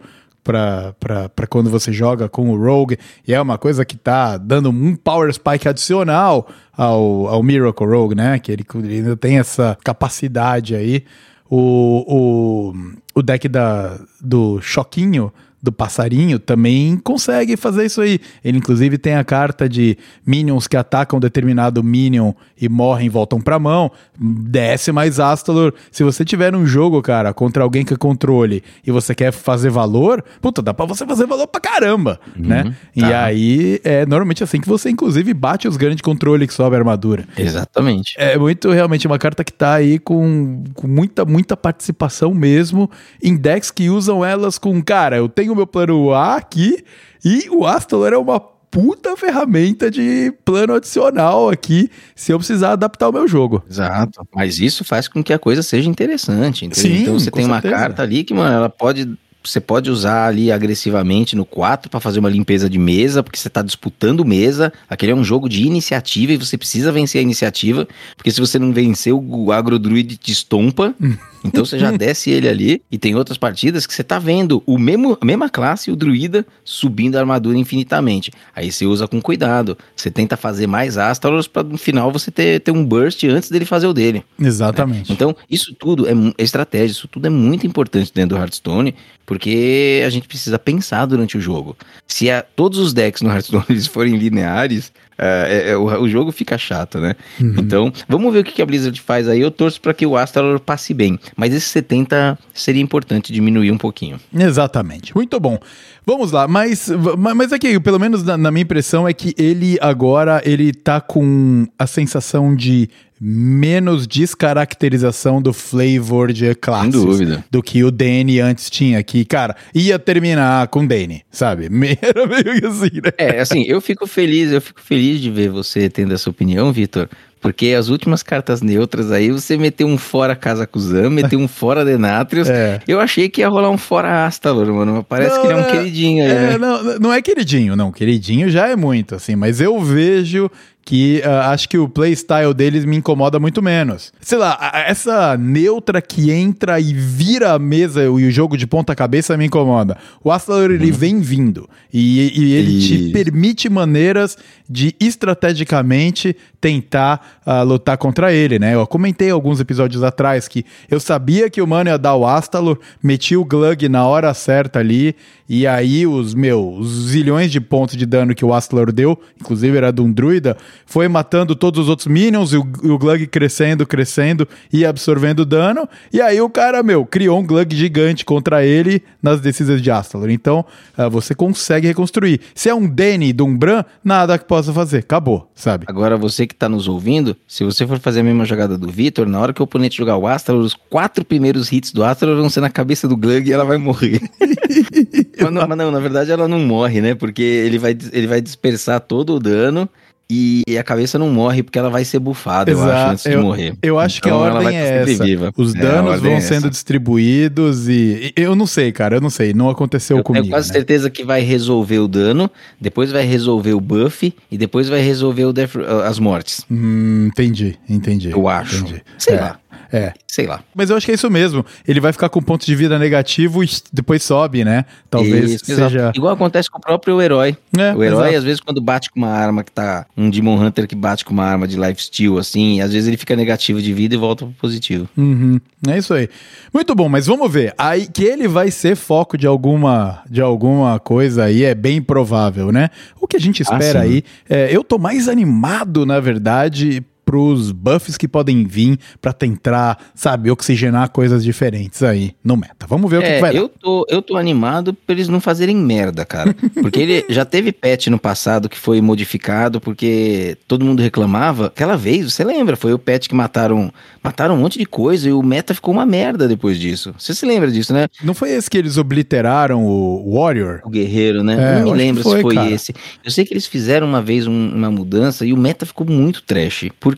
para quando você joga com o Rogue, e é uma coisa que tá dando um Power Spike adicional ao, ao Miracle Rogue, né? Que ele, ele ainda tem essa capacidade aí. O, o, o deck da, do Choquinho do passarinho também consegue fazer isso aí. Ele inclusive tem a carta de minions que atacam determinado minion e morrem voltam pra mão. Desce mais Astalor. Se você tiver um jogo, cara, contra alguém que é controle e você quer fazer valor, puta, dá pra você fazer valor pra caramba, uhum, né? Tá. E aí é normalmente assim que você inclusive bate os grandes controle que sobe a armadura. Exatamente. É muito realmente uma carta que tá aí com, com muita, muita participação mesmo em decks que usam elas com, cara, eu tenho tenho o meu plano A aqui e o Astalor é uma puta ferramenta de plano adicional aqui, se eu precisar adaptar o meu jogo. Exato. Mas isso faz com que a coisa seja interessante. Sim, então você tem certeza. uma carta ali que, mano, ela pode você pode usar ali agressivamente no 4 para fazer uma limpeza de mesa, porque você está disputando mesa. Aquele é um jogo de iniciativa e você precisa vencer a iniciativa, porque se você não vencer, o agrodruid te estompa. Então você já desce ele ali e tem outras partidas que você tá vendo o mesmo a mesma classe, o druida subindo a armadura infinitamente. Aí você usa com cuidado. Você tenta fazer mais Astalos para no final você ter, ter um burst antes dele fazer o dele. Exatamente. Né? Então, isso tudo é, é estratégia, isso tudo é muito importante dentro do Hearthstone, porque a gente precisa pensar durante o jogo. Se a, todos os decks no Hearthstone forem lineares, é, é, o, o, jogo fica chato, né? Uhum. Então, vamos ver o que a Blizzard faz aí. Eu torço para que o Astalor passe bem. Mas esse 70 seria importante diminuir um pouquinho. Exatamente. Muito bom. Vamos lá, mas, mas aqui, pelo menos na, na minha impressão, é que ele agora ele tá com a sensação de menos descaracterização do flavor de classes Sem dúvida. do que o Danny antes tinha, que, cara, ia terminar com Danny, sabe? Era meio que assim, né? É, assim, eu fico feliz, eu fico feliz de ver você tendo essa opinião, Vitor, porque as últimas cartas neutras aí, você meteu um fora Kazakusan, meteu um fora Denatrius. É. Eu achei que ia rolar um fora Astalor, mano. Mas parece não, que ele é um é, queridinho aí, é, né? Não, não é queridinho, não. Queridinho já é muito, assim. Mas eu vejo que uh, acho que o playstyle deles me incomoda muito menos. Sei lá, essa neutra que entra e vira a mesa e o jogo de ponta cabeça me incomoda. O Astalor, ele uhum. vem vindo e, e ele e... te permite maneiras de estrategicamente tentar uh, lutar contra ele, né? Eu comentei alguns episódios atrás que eu sabia que o mano ia dar o Astalor, meti o Glug na hora certa ali, e aí os meus zilhões de pontos de dano que o Astalor deu, inclusive era de um druida, foi matando todos os outros minions, e o, o Glug crescendo, crescendo e absorvendo dano, e aí o cara, meu, criou um Glug gigante contra ele nas decisões de Astalor. Então, uh, você consegue reconstruir. Se é um Danny de um Bran, nada que possa fazer, acabou, sabe? Agora você que tá nos ouvindo, se você for fazer a mesma jogada do Vitor, na hora que o oponente jogar o Astra, os quatro primeiros hits do Astra vão ser na cabeça do Glug e ela vai morrer. mas, não, mas não, na verdade ela não morre, né? Porque ele vai, ele vai dispersar todo o dano e a cabeça não morre porque ela vai ser bufada, Exato. eu acho, antes eu, de morrer. Eu acho então, que a então, ordem é essa. Viva. Os é, danos vão é sendo distribuídos e, eu não sei, cara, eu não sei, não aconteceu eu comigo. Tenho quase né? certeza que vai resolver o dano, depois vai resolver o buff e depois vai resolver o def... as mortes. Hum, entendi, entendi. Eu acho. Entendi. Sei é. lá. É. Sei lá. Mas eu acho que é isso mesmo. Ele vai ficar com ponto de vida negativo e depois sobe, né? Talvez isso, seja. Exato. Igual acontece com o próprio herói. É, o herói, exato. às vezes, quando bate com uma arma que tá. Um Demon Hunter que bate com uma arma de lifesteal, assim, às vezes ele fica negativo de vida e volta pro positivo. Uhum. É isso aí. Muito bom, mas vamos ver. Aí que ele vai ser foco de alguma, de alguma coisa aí é bem provável, né? O que a gente ah, espera ah, aí. É, eu tô mais animado, na verdade pros buffs que podem vir pra tentar, sabe, oxigenar coisas diferentes aí no meta. Vamos ver o que, É, que vai dar. eu tô, eu tô animado pra eles não fazerem merda, cara. Porque ele já teve patch no passado que foi modificado porque todo mundo reclamava. Aquela vez, você lembra? Foi o patch que mataram, mataram um monte de coisa e o meta ficou uma merda depois disso. Você se lembra disso, né? Não foi esse que eles obliteraram o Warrior? O guerreiro, né? É, não me lembro foi, se foi cara. esse. Eu sei que eles fizeram uma vez um- uma mudança e o meta ficou muito trash. Porque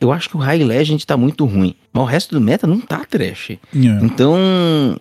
eu acho que o High Legend tá muito ruim. Mas o resto do meta não tá trash. É. Então,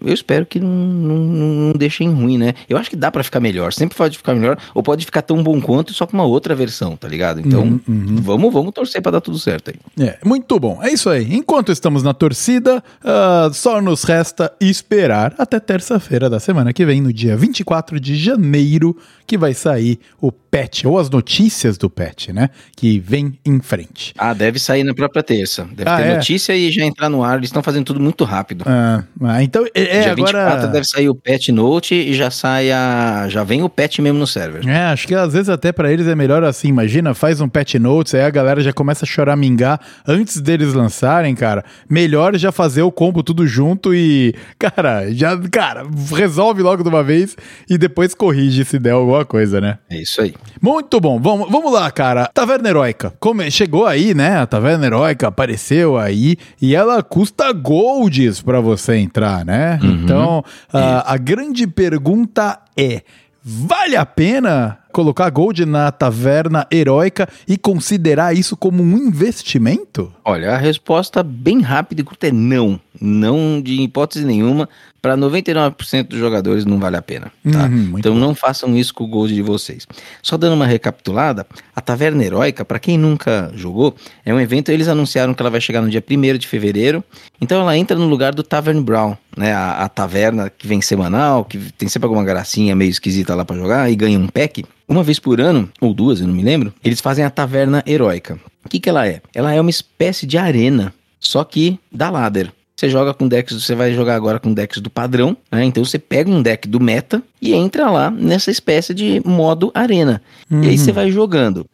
eu espero que não, não, não, deixem ruim, né? Eu acho que dá pra ficar melhor. Sempre pode ficar melhor, ou pode ficar tão bom quanto, só com uma outra versão, tá ligado? Então, Uhum, uhum. vamos, vamos torcer pra dar tudo certo aí. É, muito bom. É isso aí. Enquanto estamos na torcida, ah, só nos resta esperar até terça-feira da semana que vem, no dia 24 de janeiro, que vai sair o patch, ou as notícias do patch, né? Que vem em frente. Ah, deve sair na própria terça. Deve Ah, ter é? notícia e já entrar no ar. Eles estão fazendo tudo muito rápido. Ah, ah, então, é, é Dia agora... 24 deve sair o patch note e já sai a. Já vem o patch mesmo no server. É, acho que às vezes até pra eles é melhor assim. Imagina, faz um patch notes, aí a galera já começa a choramingar antes deles lançarem, cara. Melhor já fazer o combo tudo junto e, cara, já, cara, resolve logo de uma vez e depois corrige se der alguma coisa, né? É isso aí. Muito bom, vamos, vamos lá, cara. Taverna Heróica. Como, chegou aí, né? A Taverna Heróica apareceu aí e ela custa golds pra você entrar, né? Então, a, a grande pergunta é: vale a pena colocar gold na Taverna Heróica e considerar isso como um investimento? Olha, a resposta bem rápida e curta é não. Não de hipótese nenhuma. Para 99% dos jogadores não vale a pena. Tá? Uhum, então não façam isso com o gold de vocês. Só dando uma recapitulada, a Taverna Heróica, para quem nunca jogou, é um evento, eles anunciaram que ela vai chegar no dia 1 de fevereiro. Então ela entra no lugar do Tavern Brown, né? A, a taverna que vem semanal, que tem sempre alguma gracinha meio esquisita lá para jogar e ganha um pack. Uma vez por ano, ou duas, eu não me lembro, eles fazem a Taverna Heróica. O que, que ela é? Ela é uma espécie de arena, só que da ladder. Você joga com decks, você vai jogar agora com decks do padrão, né? Então você pega um deck do meta e entra lá nessa espécie de modo arena. E aí você vai jogando.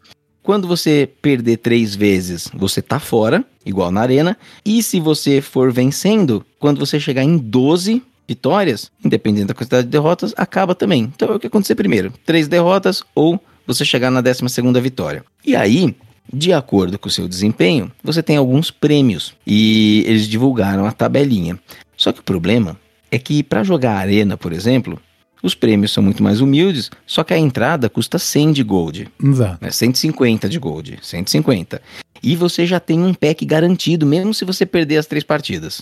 Quando você perder três vezes, você tá fora, igual na arena. E se você for vencendo, quando você chegar em 12 vitórias, independente da quantidade de derrotas, acaba também. Então é o que acontecer primeiro: três derrotas ou você chegar na 12 segunda vitória. E aí, de acordo com o seu desempenho, você tem alguns prêmios e eles divulgaram a tabelinha. Só que o problema é que para jogar arena, por exemplo, os prêmios são muito mais humildes, só que a entrada custa 100 de gold, Exato. né? 150 de gold, 150. E você já tem um pack garantido, mesmo se você perder as três partidas.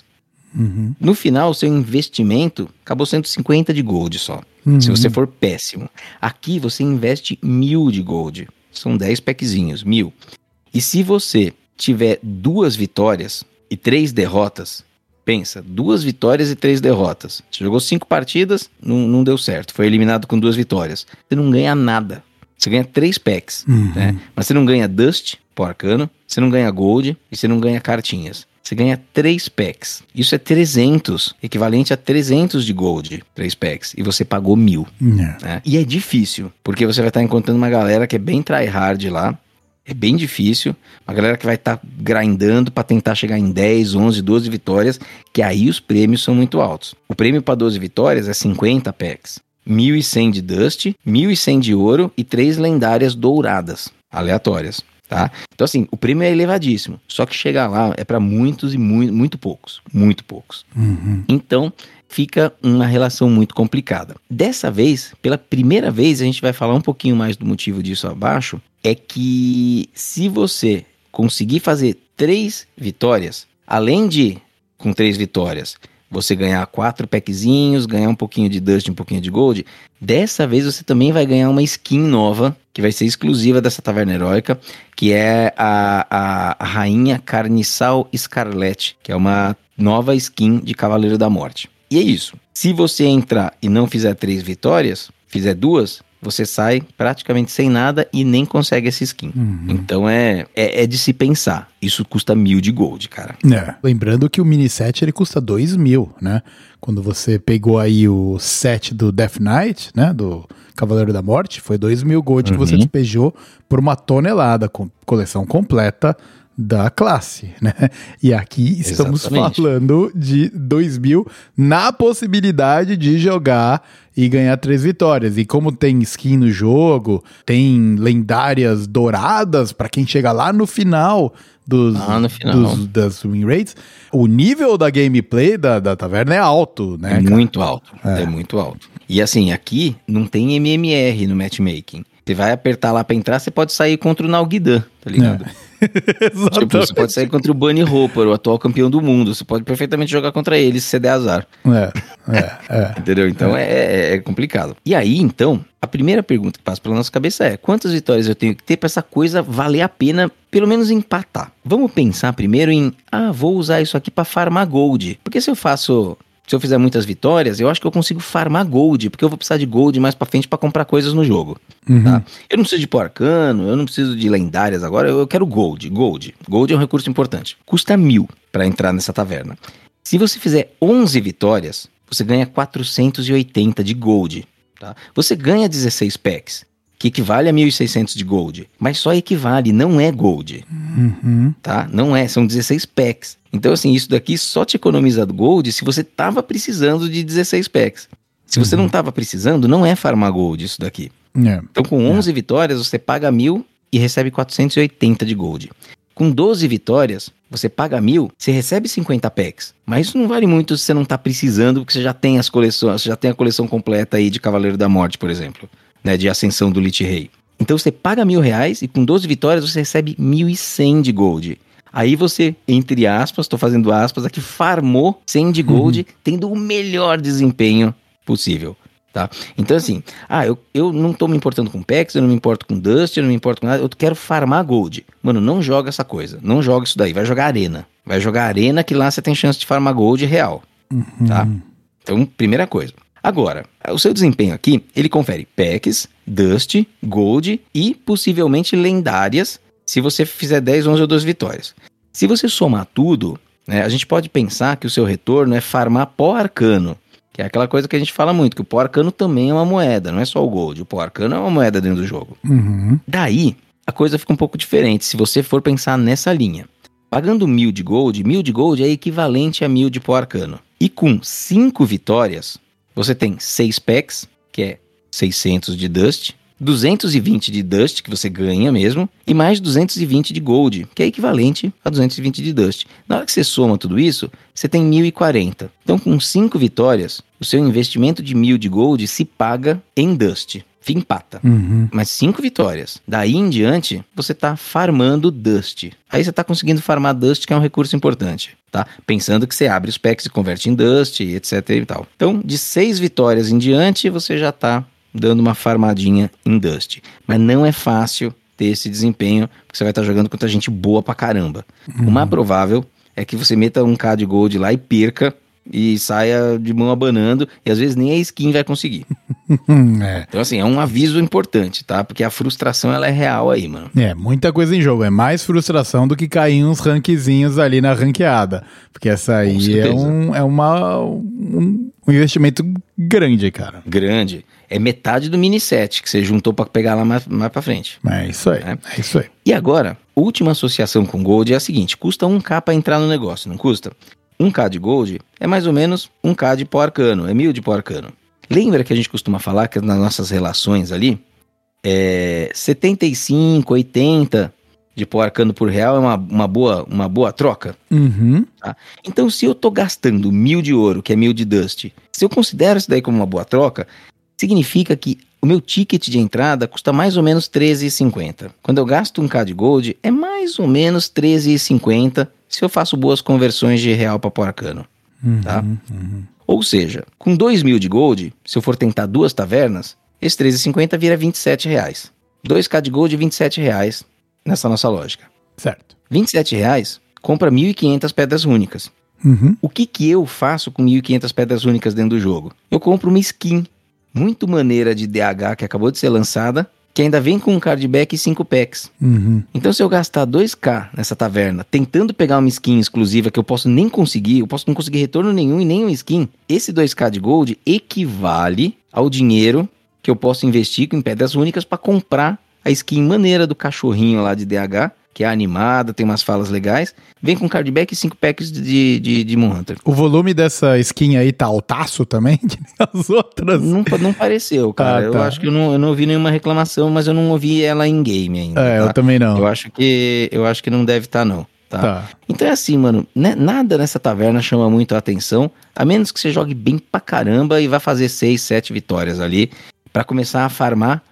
Uhum. No final, seu investimento acabou sendo 50 de gold só. Uhum. Se você for péssimo. Aqui você investe mil de gold. São 10 packzinhos, mil. E se você tiver duas vitórias e três derrotas, pensa, duas vitórias e três derrotas. Você jogou cinco partidas, não, não deu certo. Foi eliminado com duas vitórias. Você não ganha nada. Você ganha três packs, Uhum. né? Mas você não ganha Dust, pó arcano, você não ganha Gold e você não ganha cartinhas. Você ganha 3 packs. Isso é 300, equivalente a 300 de Gold, 3 packs. E você pagou mil. É. né? E é difícil, porque você vai estar encontrando uma galera que é bem tryhard lá. É bem difícil. Uma galera que vai estar grindando para tentar chegar em 10, 11, 12 vitórias, que aí os prêmios são muito altos. O prêmio para 12 vitórias é 50 packs. 1.100 de Dust, 1.100 de ouro e três lendárias douradas, aleatórias, tá? Então assim, o prêmio é elevadíssimo, só que chegar lá é para muitos e muito, muito poucos, muito poucos. Uhum. Então, fica uma relação muito complicada. Dessa vez, pela primeira vez, a gente vai falar um pouquinho mais do motivo disso abaixo, é que se você conseguir fazer três vitórias, além de com três vitórias, você ganhar quatro packzinhos, ganhar um pouquinho de Dust, um pouquinho de Gold, dessa vez você também vai ganhar uma skin nova, que vai ser exclusiva dessa Taverna Heróica, que é a, a, a Rainha Carniçal Scarlet, que é uma nova skin de Cavaleiro da Morte. E é isso. Se você entrar e não fizer três vitórias, fizer duas, você sai praticamente sem nada e nem consegue essa skin. Então é, é, é de se pensar. Isso custa mil de gold, cara. É. Lembrando que o mini set ele custa 2 mil, né? Quando você pegou aí o set do Death Knight, né? Do Cavaleiro da Morte, foi 2 mil gold que você Uhum. despejou por uma tonelada, com coleção completa da classe, né? E aqui estamos Exatamente. falando de 2000 na possibilidade de jogar e ganhar três vitórias. E como tem skin no jogo, tem lendárias douradas pra quem chega lá no final dos, Ah, no final. dos- das win rates, o nível da gameplay da, da taverna é alto, né? É muito alto. É. muito alto. E assim, aqui não tem MMR no matchmaking. Você vai apertar lá pra entrar, você pode sair contra o Nalguidan, tá ligado? Tipo, você pode sair contra o Bunny Hopper, o atual campeão do mundo. Você pode perfeitamente jogar contra ele se você der azar. É, é, é. Entendeu? Então é. É, é complicado. E aí, então, a primeira pergunta que passa pela nossa cabeça é: quantas vitórias eu tenho que ter pra essa coisa valer a pena, pelo menos empatar? Vamos pensar primeiro em: ah, vou usar isso aqui pra farmar gold. Porque se eu faço. Se eu fizer muitas vitórias, eu acho que eu consigo farmar gold, porque eu vou precisar de gold mais pra frente pra comprar coisas no jogo. Uhum. Tá? Eu não preciso de porcano, eu não preciso de lendárias agora, eu quero gold. Gold. Gold é um recurso importante. Custa mil pra entrar nessa taverna. Se você fizer 11 vitórias, você ganha 480 de gold. Tá? Você ganha 16 packs, que equivale a 1.600 de gold. Mas só equivale, não é gold. Uhum. Tá? Não é, são 16 packs. Então, assim, isso daqui só te economiza gold se você tava precisando de 16 packs. Se você não tava precisando, não é farmar gold isso daqui. É. Então, com 11 vitórias, você paga mil e recebe 480 de gold. Com 12 vitórias, você paga mil, você recebe 50 packs. Mas isso não vale muito se você não tá precisando, porque você já tem as coleções, você já tem a coleção completa aí de Cavaleiro da Morte, por exemplo, né? De Ascensão do Lich Rei. Então você paga mil reais e com 12 vitórias você recebe 1.100 de gold. Aí você, entre aspas, tô fazendo aspas aqui, farmou 100 de gold, tendo o melhor desempenho possível. Tá? Então, assim, ah, eu, eu não tô me importando com packs, eu não me importo com dust, eu não me importo com nada, eu quero farmar gold. Mano, não joga essa coisa, não joga isso daí, vai jogar arena. Vai jogar arena que lá você tem chance de farmar gold real, tá? Então, primeira coisa. Agora, o seu desempenho aqui, ele confere packs, dust, gold e possivelmente lendárias, se você fizer 10, 11 ou 12 vitórias. Se você somar tudo, né, a gente pode pensar que o seu retorno é farmar pó arcano. Que é aquela coisa que a gente fala muito, que o pó arcano também é uma moeda, não é só o gold. O pó arcano é uma moeda dentro do jogo. Uhum. Daí, a coisa fica um pouco diferente se você for pensar nessa linha. Pagando mil de gold, mil de gold é equivalente a mil de pó arcano. E com cinco vitórias, você tem seis packs, que é 600 de dust, 220 de dust, que você ganha mesmo, e mais 220 de gold, que é equivalente a 220 de dust. Na hora que você soma tudo isso, você tem 1040. Então, com cinco vitórias, o seu investimento de mil de gold se paga em dust. Empata. Uhum. Mas cinco vitórias. Daí em diante, você tá farmando Dust. Aí você tá conseguindo farmar Dust, que é um recurso importante, tá? Pensando que você abre os packs e converte em Dust, etc e tal. Então, de seis vitórias em diante, você já tá dando uma farmadinha em Dust. Mas não é fácil ter esse desempenho, porque você vai estar jogando contra gente boa pra caramba. O mais provável é que você meta um K de Gold lá e perca e saia de mão abanando, e às vezes nem a skin vai conseguir. é. Então, assim, é um aviso importante, tá? Porque a frustração, ela é real aí, mano. É, muita coisa em jogo. É mais frustração do que cair uns rankzinhos ali na ranqueada. Porque essa aí é, um, é uma, um, um investimento grande, cara. Grande. É metade do mini set que você juntou pra pegar lá mais, mais pra frente. É isso aí. É. É isso aí. E agora, última associação com Gold é a seguinte: custa 1k pra entrar no negócio, não custa? 1k de Gold é mais ou menos 1k de pó arcano, é mil de pó arcano. Lembra que a gente costuma falar que nas nossas relações ali, é 75, 80 de pó arcano por real é uma, uma, boa, uma boa troca? Uhum. Então, se eu tô gastando mil de ouro, que é mil de dust, se eu considero isso daí como uma boa troca, significa que o meu ticket de entrada custa mais ou menos 13,50. Quando eu gasto um K de gold, é mais ou menos 13,50 se eu faço boas conversões de real para porcano. Uhum. Tá? Ou seja, com 2 mil de gold, se eu for tentar duas tavernas, esse 13,50 vira 27 reais. 2K de gold, 27 reais nessa nossa lógica. Certo. 27 reais compra 1.500 pedras únicas. Uhum. O que que eu faço com 1.500 pedras únicas dentro do jogo? Eu compro uma skin muito maneira de DH que acabou de ser lançada, que ainda vem com um cardback e 5 packs. Uhum. Então se eu gastar 2k nessa taverna, tentando pegar uma skin exclusiva que eu posso nem conseguir, eu posso não conseguir retorno nenhum e nem uma skin, esse 2k de gold equivale ao dinheiro que eu posso investir em pedras únicas para comprar a skin maneira do cachorrinho lá de DH que é animada, tem umas falas legais. Vem com cardback e 5 packs de, de, de Moon Hunter. O volume dessa skin aí tá altaço também, que nem as outras. Não, não pareceu, cara. Ah, tá. Eu acho que eu não, eu não ouvi nenhuma reclamação, mas eu não ouvi ela em game ainda. É, tá? eu também não. Eu acho que eu acho que não deve estar, não. Tá? Tá. Então é assim, mano, né, nada nessa taverna chama muito a atenção, a menos que você jogue bem pra caramba e vá fazer 6, 7 vitórias ali, pra começar a farmar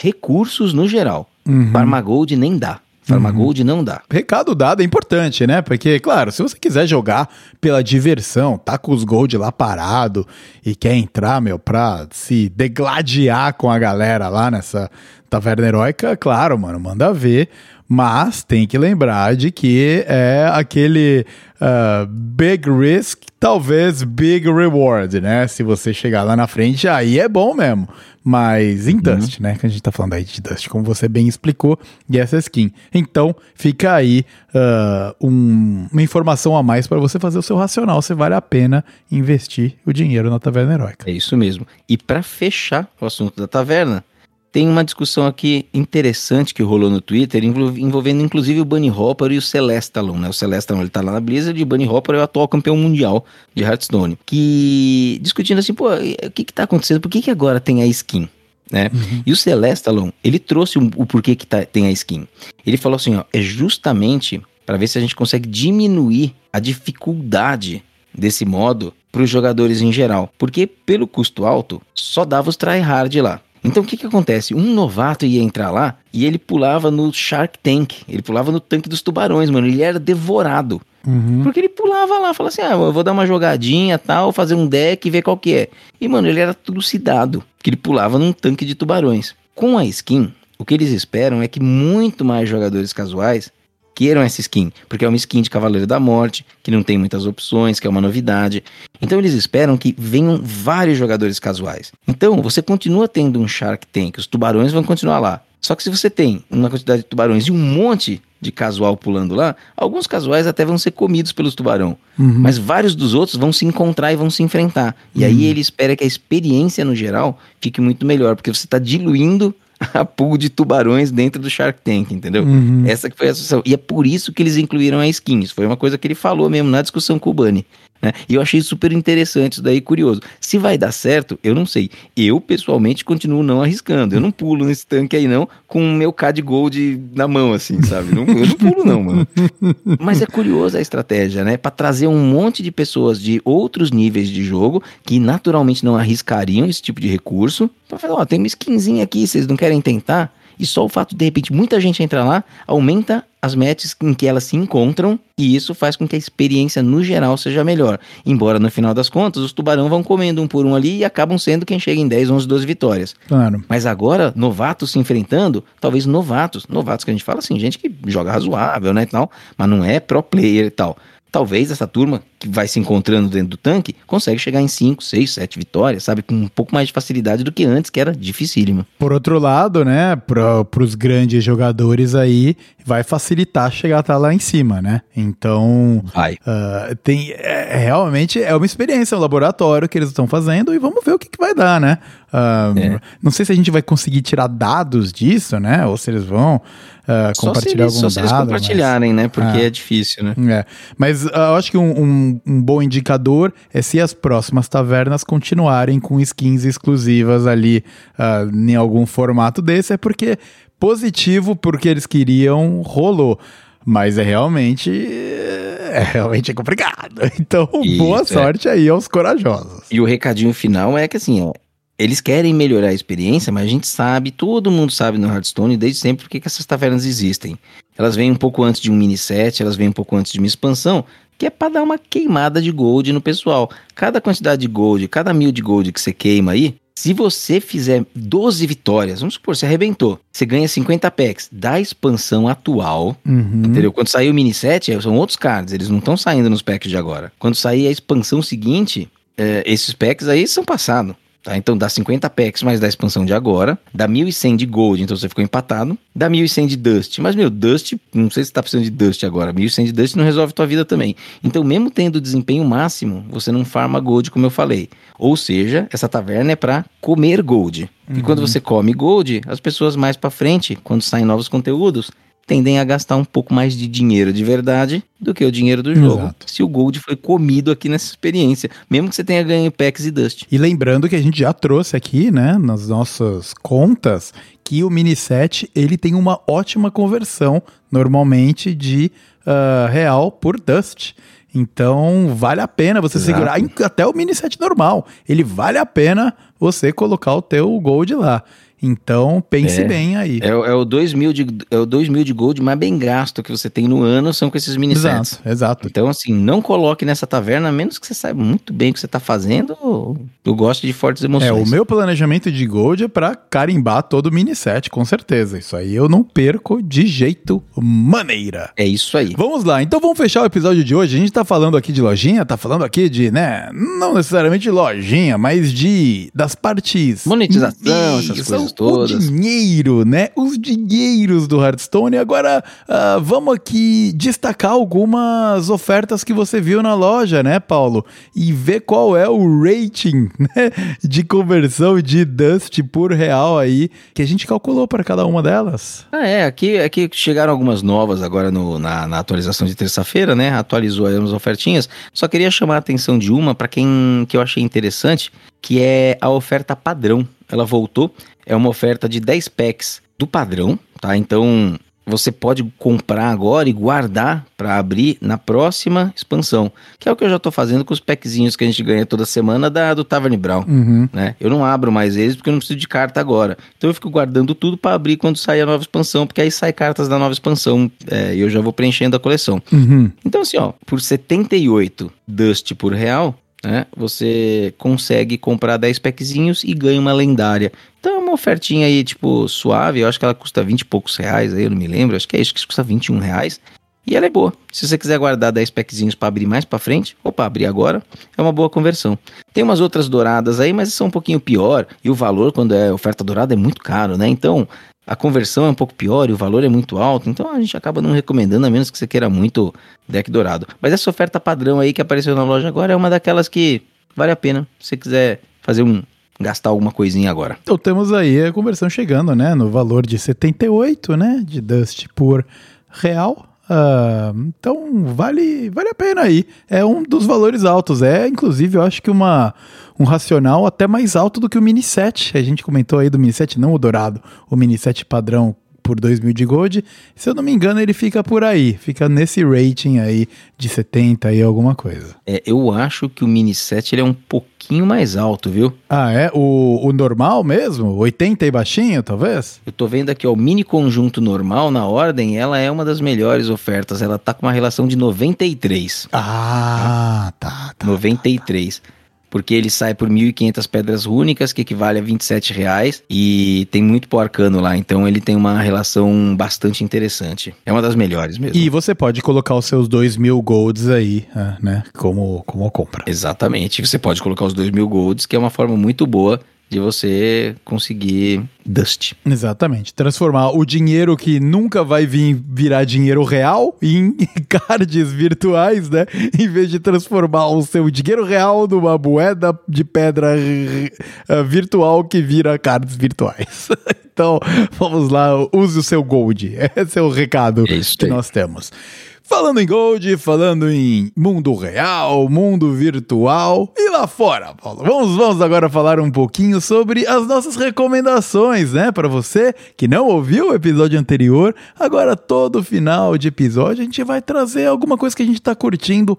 recursos no geral. Uhum. Farmar gold nem dá. Farmar Uhum. não dá. Recado dado é importante, né? Porque, claro, se você quiser jogar pela diversão, tá com os gold lá parado e quer entrar, meu, pra se degladiar com a galera lá nessa taverna heróica, claro, mano, manda ver. Mas tem que lembrar de que é aquele ah, big risk, talvez big reward, né? Se você chegar lá na frente, aí é bom mesmo. Mas em Dust, né? Que a gente tá falando aí de Dust, como você bem explicou, e essa skin. Então, fica aí ah, um- uma informação a mais para você fazer o seu racional, se vale a pena investir o dinheiro na Taverna Heróica. É isso mesmo. E pra fechar o assunto da taverna, tem uma discussão aqui interessante que rolou no Twitter, envol- envolvendo inclusive o Bunny Hopper e o Celestalon, né? O Celestalon, ele tá lá na Blizzard e o Bunny Hopper é o atual campeão mundial de Hearthstone. Que, discutindo assim, pô, o que que tá acontecendo? Por que que agora tem a skin? Né? E o Celestalon, ele trouxe o, o porquê que tá- tem a skin. Ele falou assim, ó, é justamente para ver se a gente consegue diminuir a dificuldade desse modo para os jogadores em geral. Porque pelo custo alto, só dava os tryhard lá. Então o que que acontece? Um novato ia entrar lá e ele pulava no Shark Tank. Ele pulava no tanque dos tubarões, mano. Ele era devorado. Uhum. Porque ele pulava lá, falava assim: ah, eu vou dar uma jogadinha tal, fazer um deck e ver qual que é. E, mano, ele era trucidado, que ele pulava num tanque de tubarões. Com a skin, o que eles esperam é que muito mais jogadores casuais queiram essa skin, porque é uma skin de Cavaleiro da Morte, que não tem muitas opções, que é uma novidade. Então eles esperam que venham vários jogadores casuais. Então você continua tendo um Shark Tank, os tubarões vão continuar lá. Só que se você tem uma quantidade de tubarões e um monte de casual pulando lá, alguns casuais até vão ser comidos pelos tubarão. Uhum. Mas vários dos outros vão se encontrar e vão se enfrentar. E aí ele espera que a experiência no geral fique muito melhor, porque você está diluindo a pool de tubarões dentro do Shark Tank, entendeu? Uhum. Essa que foi a solução. E é por isso que eles incluíram a skin. Isso foi uma coisa que ele falou mesmo na discussão com o Bunny. Né? E eu achei super interessante isso daí, curioso. Se vai dar certo, eu não sei. Eu, pessoalmente, continuo não arriscando. Eu não pulo nesse tanque aí, não, com o meu K de Gold na mão, assim, sabe? Não- eu não pulo, não, mano. Mas é curiosa a estratégia, né? Pra trazer um monte de pessoas de outros níveis de jogo que naturalmente não arriscariam esse tipo de recurso. Pra falar, ó, tem uma skinzinha aqui, vocês não querem tentar? E só o fato de, de repente, muita gente entrar lá, aumenta as matches em que elas se encontram, e isso faz com que a experiência no geral seja melhor. Embora no final das contas, os tubarão vão comendo um por um ali e acabam sendo quem chega em 10, 11, 12 vitórias. Claro. Mas agora, novatos se enfrentando, talvez novatos, novatos que a gente fala assim, gente que joga razoável, né, e tal, mas não é pro player e tal. Talvez essa turma que vai se encontrando dentro do tanque consegue chegar em 5, 6, 7 vitórias, sabe? Com um pouco mais de facilidade do que antes, que era dificílimo. Por outro lado, né, para os grandes jogadores aí, vai facilitar chegar até lá em cima, né? Então, ah, tem, é, é realmente é uma experiência, um laboratório que eles estão fazendo e vamos ver o que, que vai dar, né? Ah, É. Não sei se a gente vai conseguir tirar dados disso, né? Ou se eles vão ah, Só se compartilhar eles, algum só se eles dado, compartilharem, né? Porque Ah. é difícil, né? mas- É. Mas eu acho que um, um- um bom indicador é se as próximas tavernas continuarem com skins exclusivas ali ah, em algum formato desse, é porque positivo porque eles queriam rolou. Mas é realmente. É realmente complicado. Então, Isso, boa é. sorte aí aos corajosos. E o recadinho final é que assim, ó, eles querem melhorar a experiência, mas a gente sabe, todo mundo sabe no Hearthstone desde sempre por que que essas tavernas existem. Elas vêm um pouco antes de um mini set, elas vêm um pouco antes de uma expansão, que é pra dar uma queimada de gold no pessoal. Cada quantidade de gold, cada mil de gold que você queima aí, se você fizer 12 vitórias, vamos supor, você arrebentou, você ganha 50 packs da expansão atual, Uhum. Entendeu? Quando sair o mini set, é, são outros cards, eles não estão saindo nos packs de agora. Quando sair a expansão seguinte, é, esses packs aí são passados. Tá? Então dá 50 packs mais da expansão de agora, dá 1100 de gold, então você ficou empatado, dá 1100 de dust. Mas meu, dust, não sei se você tá precisando de dust agora, 1100 de dust não resolve tua vida também. Então mesmo tendo desempenho máximo, você não farma gold como eu falei. Ou seja, essa taverna é pra comer gold. E quando você come gold, as pessoas mais pra frente, quando saem novos conteúdos, tendem a gastar um pouco mais de dinheiro de verdade do que o dinheiro do jogo. Exato. Se o Gold foi comido aqui nessa experiência, mesmo que você tenha ganho packs e Dust. E lembrando que a gente já trouxe aqui, né, nas nossas contas, que o mini set ele tem uma ótima conversão, normalmente, de ah, real por Dust. Então, vale a pena você Exato. segurar até o mini set normal. Ele vale a pena você colocar o teu gold lá. Então, pense É. bem aí. É, o- é o 2 mil de, é o 2 mil de Gold mais bem gasto que você tem no ano, são com esses mini sets. exato, exato. Então, assim, não coloque nessa taverna, a menos que você saiba muito bem o que você tá fazendo. Eu gosto de fortes emoções. É, o meu planejamento de gold é pra carimbar todo o mini set, com certeza. Isso aí eu não perco de jeito maneira. É isso aí. Vamos lá, então vamos fechar o episódio de hoje. A gente tá falando aqui de lojinha, tá falando aqui de, né, não necessariamente de lojinha, mas de das partes Monetização, essas Isso, coisas o todas. dinheiro, né? Os dinheiros do Hearthstone. Agora, ah, vamos aqui destacar algumas ofertas que você viu na loja, né, Paulo? E ver qual é o rating, né, de conversão de Dust por real aí que a gente calculou para cada uma delas. Ah, é, aqui, aqui chegaram algumas novas agora no- na, na atualização de terça-feira, né? Atualizou umas ofertinhas. Só queria chamar a atenção de uma para quem que eu achei interessante, que é a oferta padrão. Ela voltou, é uma oferta de 10 packs do padrão, tá? Então você pode comprar agora e guardar para abrir na próxima expansão, que é o que eu já tô fazendo com os packzinhos que a gente ganha toda semana da do Tavern Brown Uhum. né? Eu não abro mais eles porque eu não preciso de carta agora. Então eu fico guardando tudo para abrir quando sair a nova expansão, porque aí sai cartas da nova expansão é, e eu já vou preenchendo a coleção. Uhum. Então assim, ó, por 78 Dust por real, né? Você consegue comprar 10 packzinhos e ganha uma lendária. Então é uma ofertinha aí, tipo, suave. Eu acho que ela custa 20 e poucos reais aí, eu não me lembro. Acho que é isso que custa 21 reais. E ela é boa. Se você quiser guardar 10 packzinhos para abrir mais para frente, ou para abrir agora, é uma boa conversão. Tem umas outras douradas aí, mas são um pouquinho pior. E o valor, quando é oferta dourada, é muito caro, né? Então, a conversão é um pouco pior e o valor é muito alto. Então, a gente acaba não recomendando, a menos que você queira muito deck dourado. Mas essa oferta padrão aí que apareceu na loja agora é uma daquelas que vale a pena. Se você quiser fazer um. gastar alguma coisinha agora. Então temos aí a conversão chegando, né? No valor de 78, né? De Dust por real. Ah, então vale, vale a pena aí. É um dos valores altos. É, inclusive, eu acho que uma, um racional até mais alto do que o Mini 7. A gente comentou aí do Mini 7, não o dourado, o Mini 7 padrão por 2 mil de gold. Se eu não me engano, ele fica por aí. Fica nesse rating aí de 70 e alguma coisa. É, eu acho que o Mini 7 ele é um pouquinho mais alto, viu? Ah, é? O, o normal mesmo? 80 e baixinho, talvez? Eu tô vendo aqui, ó, o mini conjunto normal na ordem, ela é uma das melhores ofertas. Ela tá com uma relação de 93. Ah, tá, tá. 93. Porque ele sai por 1.500 pedras rúnicas, que equivale a 27 reais. E tem muito pó arcano lá, então ele tem uma relação bastante interessante. É uma das melhores mesmo. E você pode colocar os seus 2 mil golds aí, ah, né? Como, como compra. Exatamente. Você pode colocar os 2 mil golds, que é uma forma muito boa de você conseguir dust. Exatamente. Transformar o dinheiro que nunca vai vir virar dinheiro real em cards virtuais, né? Em vez de transformar o seu dinheiro real numa moeda de pedra eh, virtual que vira cards virtuais. então, vamos lá, use o seu gold. Esse é o recado É isso que nós temos. Falando em Gold, falando em mundo real, mundo virtual e lá fora, Paulo. Vamos, vamos agora falar um pouquinho sobre as nossas recomendações, né? Para você que não ouviu o episódio anterior, agora todo final de episódio a gente vai trazer alguma coisa que a gente tá curtindo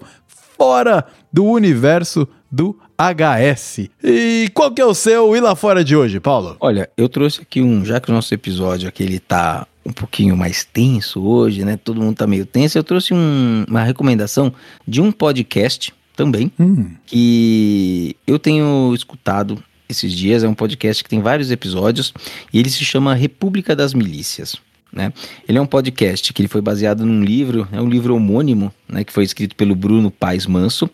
fora do universo do HS. E qual que é o seu e lá fora de hoje, Paulo? Olha, eu trouxe aqui um, já que o nosso episódio aqui ele tá um pouquinho mais tenso hoje, né? Todo mundo tá meio tenso. Eu trouxe um- uma recomendação de um podcast também, Hum, que eu tenho escutado esses dias. É um podcast que tem vários episódios e ele se chama República das Milícias. Né? Ele é um podcast que ele foi baseado num livro, é um livro homônimo, né, que foi escrito pelo Bruno Paes Manso.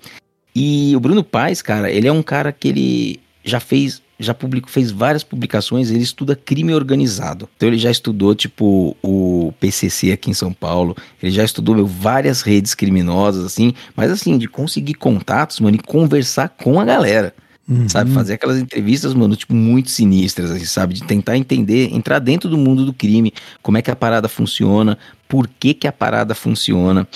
E o Bruno Paes, cara, ele é um cara que ele já fez, já publicou, fez várias publicações, ele estuda crime organizado. Então ele já estudou, tipo, o PCC aqui em São Paulo, ele já estudou meu, várias redes criminosas, assim, mas assim, de conseguir contatos, mano, e conversar com a galera. uhum. Sabe, fazer aquelas entrevistas, mano, tipo, muito sinistras, assim, sabe? De tentar entender, entrar dentro do mundo do crime, como é que a parada funciona, por que, que a parada funciona.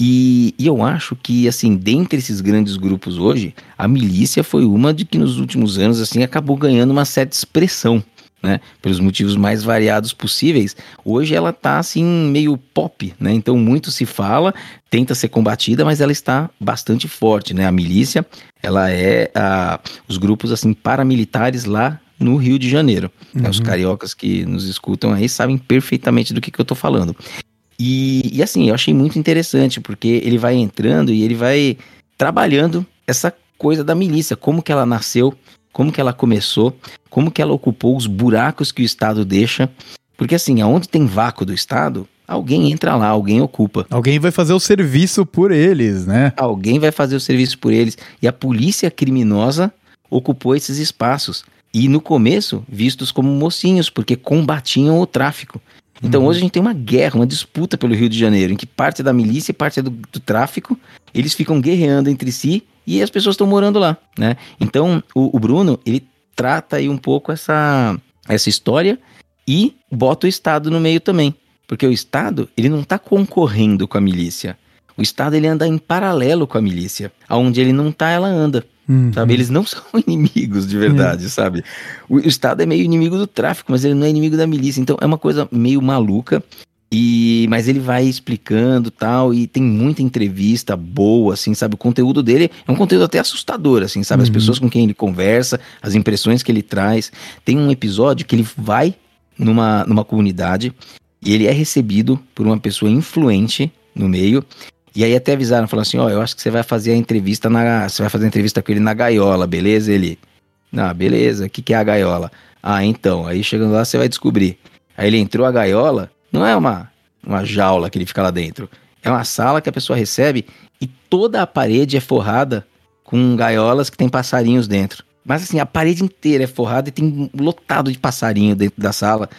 E, e, eu acho que, assim, dentre esses grandes grupos hoje, a milícia foi uma de que nos últimos anos, assim, acabou ganhando uma certa expressão, né? Pelos motivos mais variados possíveis. Hoje ela tá, assim, meio pop, né? Então muito se fala, tenta ser combatida, mas ela está bastante forte, né? A milícia, ela é a, os grupos, assim, paramilitares lá no Rio de Janeiro. Uhum. Os cariocas que nos escutam aí sabem perfeitamente do que, que eu tô falando. E, e assim, eu achei muito interessante, porque ele vai entrando e ele vai trabalhando essa coisa da milícia, como que ela nasceu, como que ela começou, como que ela ocupou os buracos que o Estado deixa. Porque assim, aonde tem vácuo do Estado, alguém entra lá, alguém ocupa. Alguém vai fazer o serviço por eles, né? Alguém vai fazer o serviço por eles. E a polícia criminosa ocupou esses espaços. E no começo, vistos como mocinhos, porque combatiam o tráfico. Então uhum. hoje a gente tem uma guerra, uma disputa pelo Rio de Janeiro, em que parte da milícia e parte do, do tráfico, eles ficam guerreando entre si e as pessoas estão morando lá, né? Então o, o, Bruno, ele trata aí um pouco essa, essa história e bota o Estado no meio também. Porque o Estado, ele não está concorrendo com a milícia. O Estado, ele anda em paralelo com a milícia. Aonde ele não está, ela anda. Uhum. Sabe? Eles não são inimigos de verdade, uhum. sabe? O, Estado é meio inimigo do tráfico, mas ele não é inimigo da milícia. Então é uma coisa meio maluca. E, mas ele vai explicando tal, e tem muita entrevista boa, assim, sabe? O conteúdo dele é um conteúdo até assustador, assim, sabe? As uhum. pessoas com quem ele conversa, as impressões que ele traz. Tem um episódio que ele vai numa, numa comunidade e ele é recebido por uma pessoa influente no meio e aí até avisaram, falaram assim, ó, oh, eu acho que você vai fazer a entrevista na. Você vai fazer a entrevista com ele na gaiola, beleza? Ele. Não, beleza, o que, que é a gaiola? Ah, então, aí chegando lá você vai descobrir. Aí ele entrou a gaiola, não é uma, uma jaula que ele fica lá dentro. É uma sala que a pessoa recebe e toda a parede é forrada com gaiolas que tem passarinhos dentro. Mas assim, a parede inteira é forrada e tem lotado de passarinho dentro da sala,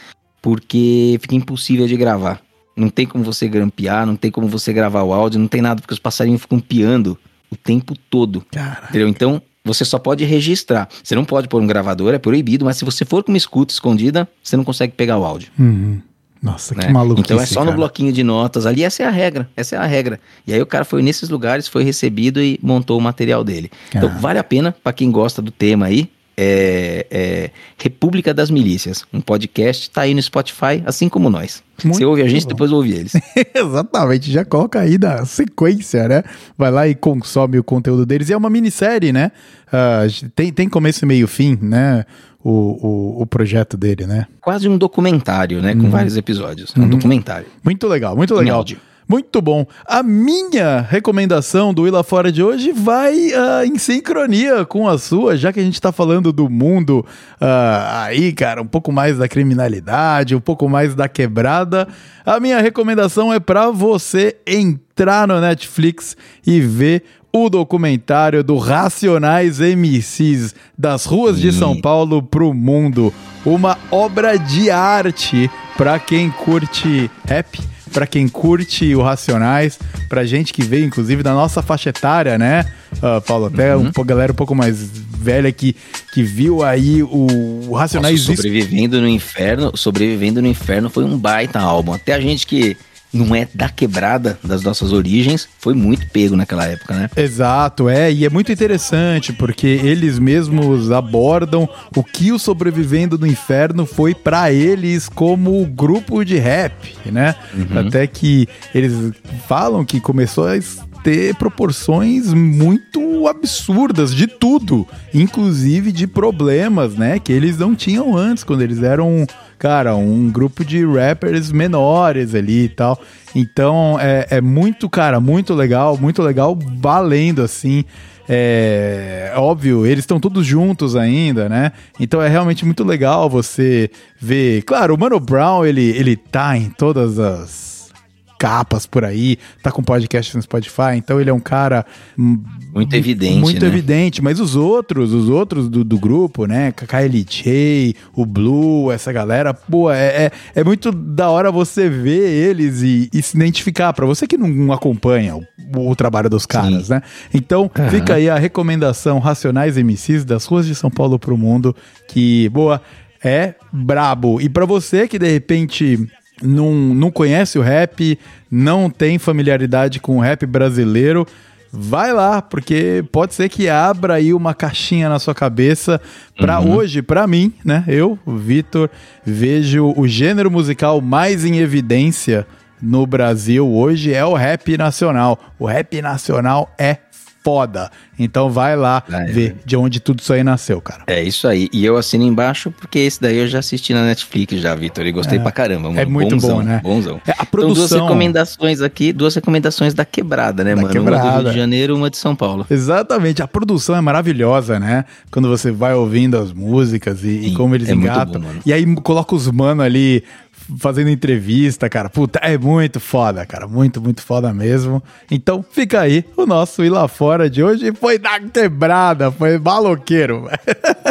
porque fica impossível de gravar. Não tem como você grampear, não tem como você gravar o áudio, não tem nada, porque os passarinhos ficam piando o tempo todo. Cara. Entendeu? Então, você só pode registrar. Você não pode pôr um gravador, é proibido, mas se você for com uma escuta escondida, você não consegue pegar o áudio. Uhum. Nossa, né? que maluco. Então é só cara. no bloquinho de notas ali, essa é a regra, essa é a regra. E aí o cara foi nesses lugares, foi recebido e montou o material dele. Então vale a pena para quem gosta do tema aí, é, é, República das Milícias, um podcast, tá aí no Spotify, assim como nós. Muito Você ouve a gente, bom. depois ouve eles. Exatamente, já coloca aí na sequência, né? Vai lá e consome o conteúdo deles. E é uma minissérie, né? Uh, tem, tem começo, meio fim, né? O, o, o, projeto dele, né? Quase um documentário, né? Com uhum. vários episódios. É um uhum. documentário. Muito legal, muito legal. Muito bom. A minha recomendação do Ila Fora de hoje vai uh, em sincronia com a sua, já que a gente está falando do mundo uh, aí, cara, um pouco mais da criminalidade, um pouco mais da quebrada. A minha recomendação é para você entrar no Netflix e ver o documentário do Racionais MCs das ruas de São Paulo pro mundo. Uma obra de arte para quem curte rap para quem curte o Racionais, pra gente que veio, inclusive, da nossa faixa etária, né, uh, Paulo? Até uhum. um galera um pouco mais velha que, que viu aí o, o Racionais... Nossa, sobrevivendo no Inferno, Sobrevivendo no Inferno foi um baita álbum. Até a gente que não é da quebrada das nossas origens, foi muito pego naquela época, né? Exato, é, e é muito interessante porque eles mesmos abordam o que o Sobrevivendo do Inferno foi para eles como grupo de rap, né? Uhum. Até que eles falam que começou a ter proporções muito absurdas de tudo, inclusive de problemas, né, que eles não tinham antes quando eles eram cara, um grupo de rappers menores ali e tal. Então é, é muito, cara, muito legal, muito legal, valendo assim. É óbvio, eles estão todos juntos ainda, né? Então é realmente muito legal você ver. Claro, o Mano Brown, ele, ele tá em todas as capas por aí, tá com podcast no Spotify, então ele é um cara muito evidente, muito né? evidente, mas os outros, os outros do, do grupo, né, KLJ, o Blue, essa galera, pô, é, é, é, muito da hora você ver eles e, e se identificar, para você que não acompanha o, o trabalho dos caras, Sim. né? Então, uhum. fica aí a recomendação Racionais MCs das ruas de São Paulo pro mundo, que, boa, é brabo. E para você que de repente não, não conhece o rap, não tem familiaridade com o rap brasileiro, vai lá, porque pode ser que abra aí uma caixinha na sua cabeça para hoje, para mim, né? Eu, Vitor, vejo o gênero musical mais em evidência no Brasil hoje é o rap nacional. O rap nacional é foda. Então vai lá Ah, é. ver de onde tudo isso aí nasceu, cara. É isso aí. E eu assino embaixo porque esse daí eu já assisti na Netflix já, Vitor. E gostei pra caramba. Mano. é muito bonzão, bom, né? Bonzão. É, a Então, produção. duas recomendações aqui, duas recomendações da quebrada, né, Da mano? Uma do Rio Quebrada. de Janeiro, uma de São Paulo. Exatamente, a produção é maravilhosa, né? Quando você vai ouvindo as músicas e, e Sim, como eles é engatam. bom, e aí coloca os mano ali fazendo entrevista, cara. Puta, é muito foda, cara. Muito, muito foda mesmo. Então fica aí o nosso Ir Lá Fora de hoje. Foi da quebrada, foi maloqueiro.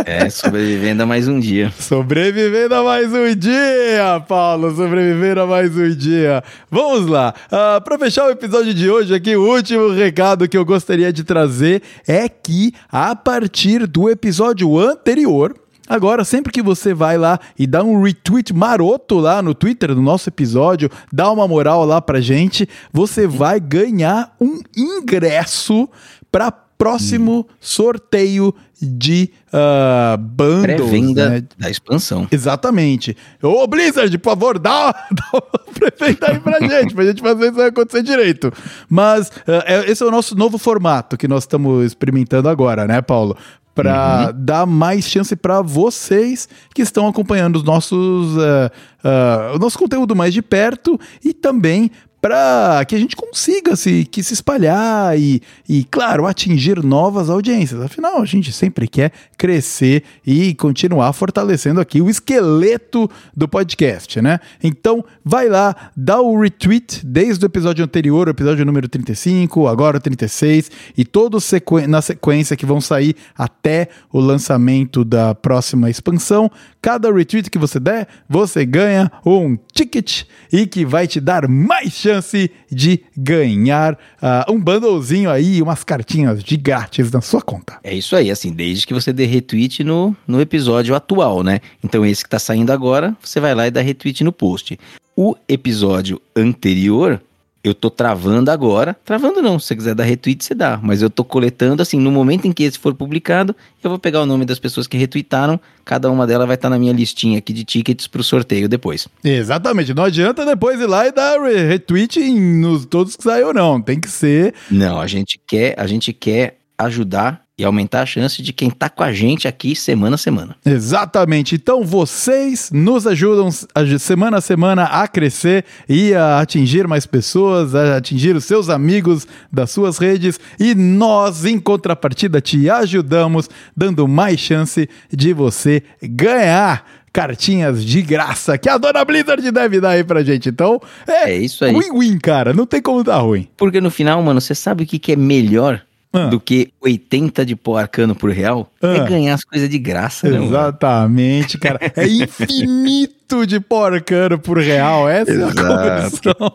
É, sobrevivendo a mais um dia. Sobrevivendo a mais um dia, Paulo. Sobrevivendo a mais um dia. Vamos lá. Ah, Para fechar o episódio de hoje aqui, o último recado que eu gostaria de trazer é que a partir do episódio anterior. Agora, sempre que você vai lá e dá um retweet maroto lá no Twitter do nosso episódio, dá uma moral lá pra gente, você vai ganhar um ingresso para próximo sorteio de ah, bundles. Pré-venda né? da expansão. Exatamente. Ô, Blizzard, por favor, dá, dá uma aí pra gente, pra gente fazer isso acontecer direito. Mas é- esse é o nosso novo formato que nós estamos experimentando agora, né, Paulo? Pra dar mais chance pra vocês que estão acompanhando os nossos, eh, ah, o nosso conteúdo mais de perto e também para que a gente consiga se, que se espalhar e, e, claro, atingir novas audiências. Afinal, a gente sempre quer crescer e continuar fortalecendo aqui o esqueleto do podcast, né? Então, vai lá, dá o retweet desde o episódio anterior, o episódio número 35, agora o 36, e todos sequ- na sequência que vão sair até o lançamento da próxima expansão. Cada retweet que você der, você ganha um ticket e que vai te dar mais chance de ganhar ah, um bundlezinho aí, umas cartinhas de grátis na sua conta. É isso aí, assim, desde que você dê retweet no, no episódio atual, né? Então esse que tá saindo agora, você vai lá e dá retweet no post. O episódio anterior, eu tô travando agora. Travando não, se você quiser dar retweet, você dá. Mas eu tô coletando, assim, no momento em que esse for publicado, eu vou pegar o nome das pessoas que retweetaram. Cada uma delas vai estar na minha listinha aqui de tickets pro sorteio depois. Exatamente, não adianta depois ir lá e dar re- retweet em, nos todos que saiu, não. Tem que ser Não, a gente quer, a gente quer ajudar e aumentar a chance de quem tá com a gente aqui semana a semana. Exatamente. Então vocês nos ajudam a- semana a semana a crescer e a atingir mais pessoas, a atingir os seus amigos das suas redes e nós, em contrapartida, te ajudamos, dando mais chance de você ganhar cartinhas de graça que a dona Blizzard deve dar aí pra gente. Então, é, É isso aí. win-win, cara. Não tem como dar ruim. Porque no final, mano, você sabe o que, que é melhor Ah. do que 80 de pó arcano por real? Ah. É ganhar as coisas de graça, né? Exatamente, cara. É infinito de porcano por real. Essa é a Exato. conversão.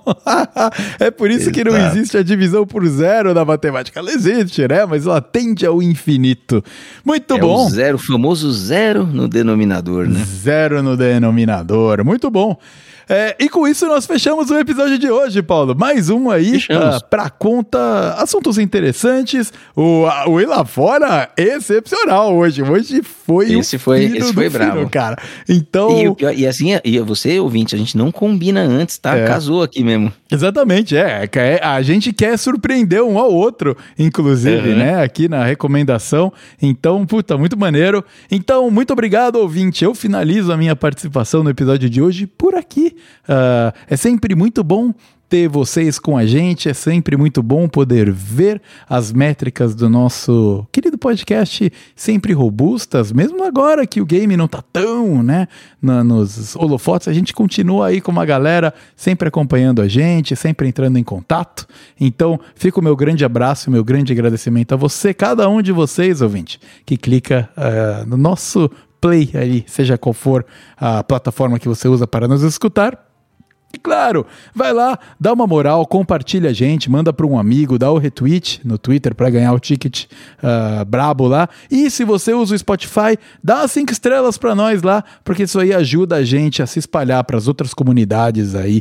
é por isso que não Exato. existe a divisão por zero na matemática. Ela existe, né? Mas ela tende ao infinito. Muito É bom. o zero, famoso zero no denominador, né? Zero no denominador. Muito bom. É, e com isso nós fechamos o episódio de hoje, Paulo. Mais um aí ah, pra conta, assuntos interessantes. O, a- o Fora, excepcional hoje. Hoje foi Esse foi- esse foi fino, bravo. cara. Então, E, e assim, e você, ouvinte, a gente não combina antes, tá? É. Casou aqui mesmo. Exatamente, é, é, A gente quer surpreender um ao outro, inclusive, Uhum. né? Aqui na recomendação. Então, puta, muito maneiro. Então, muito obrigado, ouvinte. Eu finalizo a minha participação no episódio de hoje por aqui. Ah, é sempre muito bom ter vocês com a gente, é sempre muito bom poder ver as métricas do nosso querido podcast sempre robustas, mesmo agora que o game não tá tão, né, na- nos holofotes, a gente continua aí com uma galera sempre acompanhando a gente, sempre entrando em contato. Então, fica o meu grande abraço, meu grande agradecimento a você, cada um de vocês, ouvinte, que clica ah, no nosso play ali, seja qual for a plataforma que você usa para nos escutar. E claro, vai lá, dá uma moral, compartilha a gente, manda para um amigo, dá o retweet no Twitter para ganhar o ticket uh, brabo lá. E se você usa o Spotify, dá cinco estrelas para nós lá, porque isso aí ajuda a gente a se espalhar para as outras comunidades aí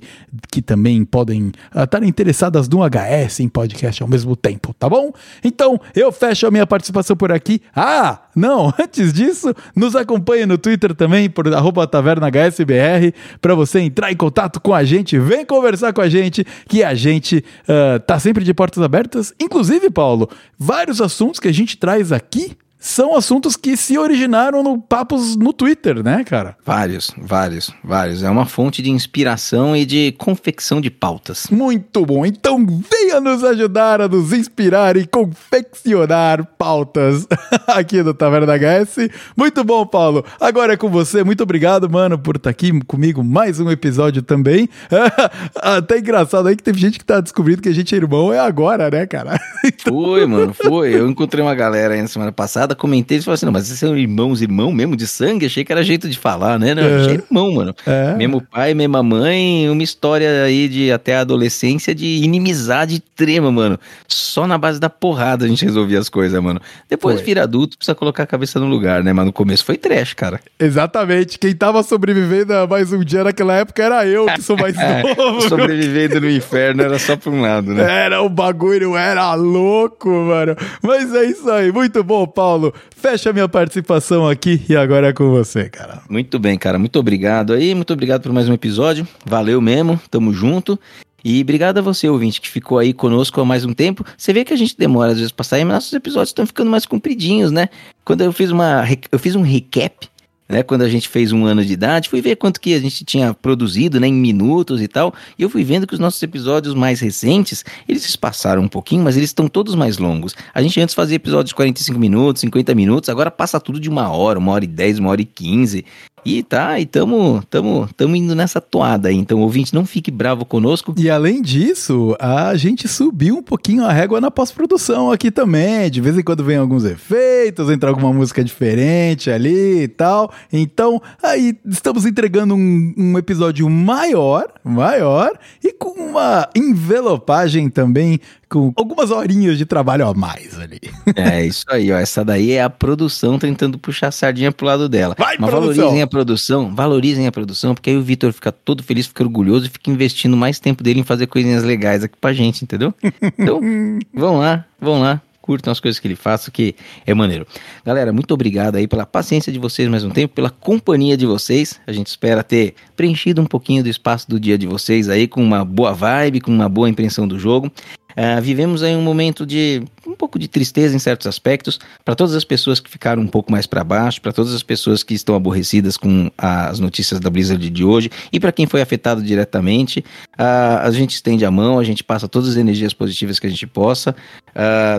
que também podem estar uh, interessadas no HS em podcast ao mesmo tempo, tá bom? Então eu fecho a minha participação por aqui. Ah, não, antes disso, nos acompanhe no Twitter também por @tavernahsbr para você entrar em contato com a a gente, vem conversar com a gente, que a gente uh, tá sempre de portas abertas. Inclusive, Paulo, vários assuntos que a gente traz aqui são assuntos que se originaram no papos no Twitter, né, cara? Vários, vários, vários. É uma fonte de inspiração e de confecção de pautas. Muito bom. Então venha nos ajudar a nos inspirar e confeccionar pautas aqui do Taverna HS. Muito bom, Paulo. Agora é com você. Muito obrigado, mano, por estar tá aqui comigo mais um episódio também. Até engraçado aí que teve gente que tá descobrindo que a gente é irmão é agora, né, cara? Então... Foi, mano, foi. Eu encontrei uma galera aí na semana passada passada, comentei, eles falaram assim, não, mas vocês são irmãos, irmão mesmo de sangue? Achei que era jeito de falar, né? Não, é. achei irmão, mano. É. Mesmo pai, mesma mãe, uma história aí de até a adolescência de inimizade extrema, mano. Só na base da porrada a gente resolvia as coisas, mano. Depois foi. vira adulto, precisa colocar a cabeça no lugar, né? Mas no começo foi trash, cara. Exatamente. Quem tava sobrevivendo a mais um dia naquela época era eu, que sou mais novo. sobrevivendo no inferno era só por um lado, né? Era, o bagulho era louco, mano. Mas é isso aí. Muito bom, Paulo. Paulo, fecha minha participação aqui e agora é com você, cara. Muito bem, cara. Muito obrigado aí. Muito obrigado por mais um episódio. Valeu mesmo. Tamo junto. E obrigado a você, ouvinte, que ficou aí conosco há mais um tempo. Você vê que a gente demora às vezes pra sair, mas nossos episódios estão ficando mais compridinhos, né? Quando eu fiz uma. Eu fiz um recap né? Quando a gente fez um ano de idade, fui ver quanto que a gente tinha produzido, né? Em minutos e tal. E eu fui vendo que os nossos episódios mais recentes, eles espaçaram um pouquinho, mas eles estão todos mais longos. A gente antes fazia episódios de 45 minutos, 50 minutos, agora passa tudo de uma hora, uma hora e dez, uma hora e quinze. E tá, e tamo, tamo, tamo indo nessa toada aí. Então, ouvinte, não fique bravo conosco. E além disso, a gente subiu um pouquinho a régua na pós-produção aqui também. De vez em quando vem alguns efeitos, entra alguma música diferente ali e tal. Então, aí estamos entregando um, um episódio maior, maior, e com uma envelopagem também com algumas horinhas de trabalho a mais ali. É isso aí, ó. Essa daí é a produção tentando puxar a sardinha pro lado dela. Vai, Mas produção. valorizem a produção, valorizem a produção, porque aí o Vitor fica todo feliz, fica orgulhoso e fica investindo mais tempo dele em fazer coisinhas legais aqui pra gente, entendeu? Então, vão lá, vão lá curtam as coisas que ele faz, que é maneiro. Galera, muito obrigado aí pela paciência de vocês mais um tempo, pela companhia de vocês. A gente espera ter preenchido um pouquinho do espaço do dia de vocês aí com uma boa vibe, com uma boa impressão do jogo. Uh, vivemos aí um momento de um pouco de tristeza em certos aspectos, para todas as pessoas que ficaram um pouco mais para baixo, para todas as pessoas que estão aborrecidas com as notícias da Blizzard de hoje e para quem foi afetado diretamente, uh, a gente estende a mão, a gente passa todas as energias positivas que a gente possa,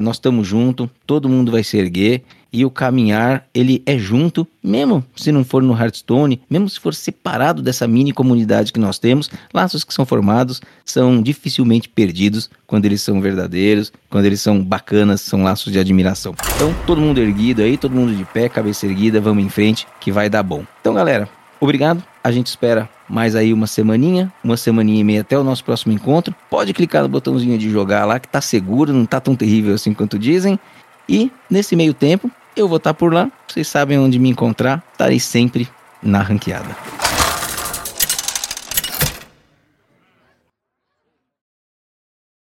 nós estamos juntos, todo mundo vai se erguer e o caminhar ele é junto, mesmo se não for no Hearthstone, mesmo se for separado dessa mini comunidade que nós temos, laços que são formados são dificilmente perdidos quando eles são verdadeiros, quando eles são bacanas, são laços de admiração. Então, todo mundo erguido aí, todo mundo de pé, cabeça erguida, vamos em frente que vai dar bom. Então, galera, obrigado. A gente espera mais aí uma semaninha, uma semaninha e meia até o nosso próximo encontro. Pode clicar no botãozinho de jogar lá que tá seguro, não tá tão terrível assim quanto dizem. E nesse meio tempo, eu vou estar por lá, vocês sabem onde me encontrar, estarei sempre na ranqueada.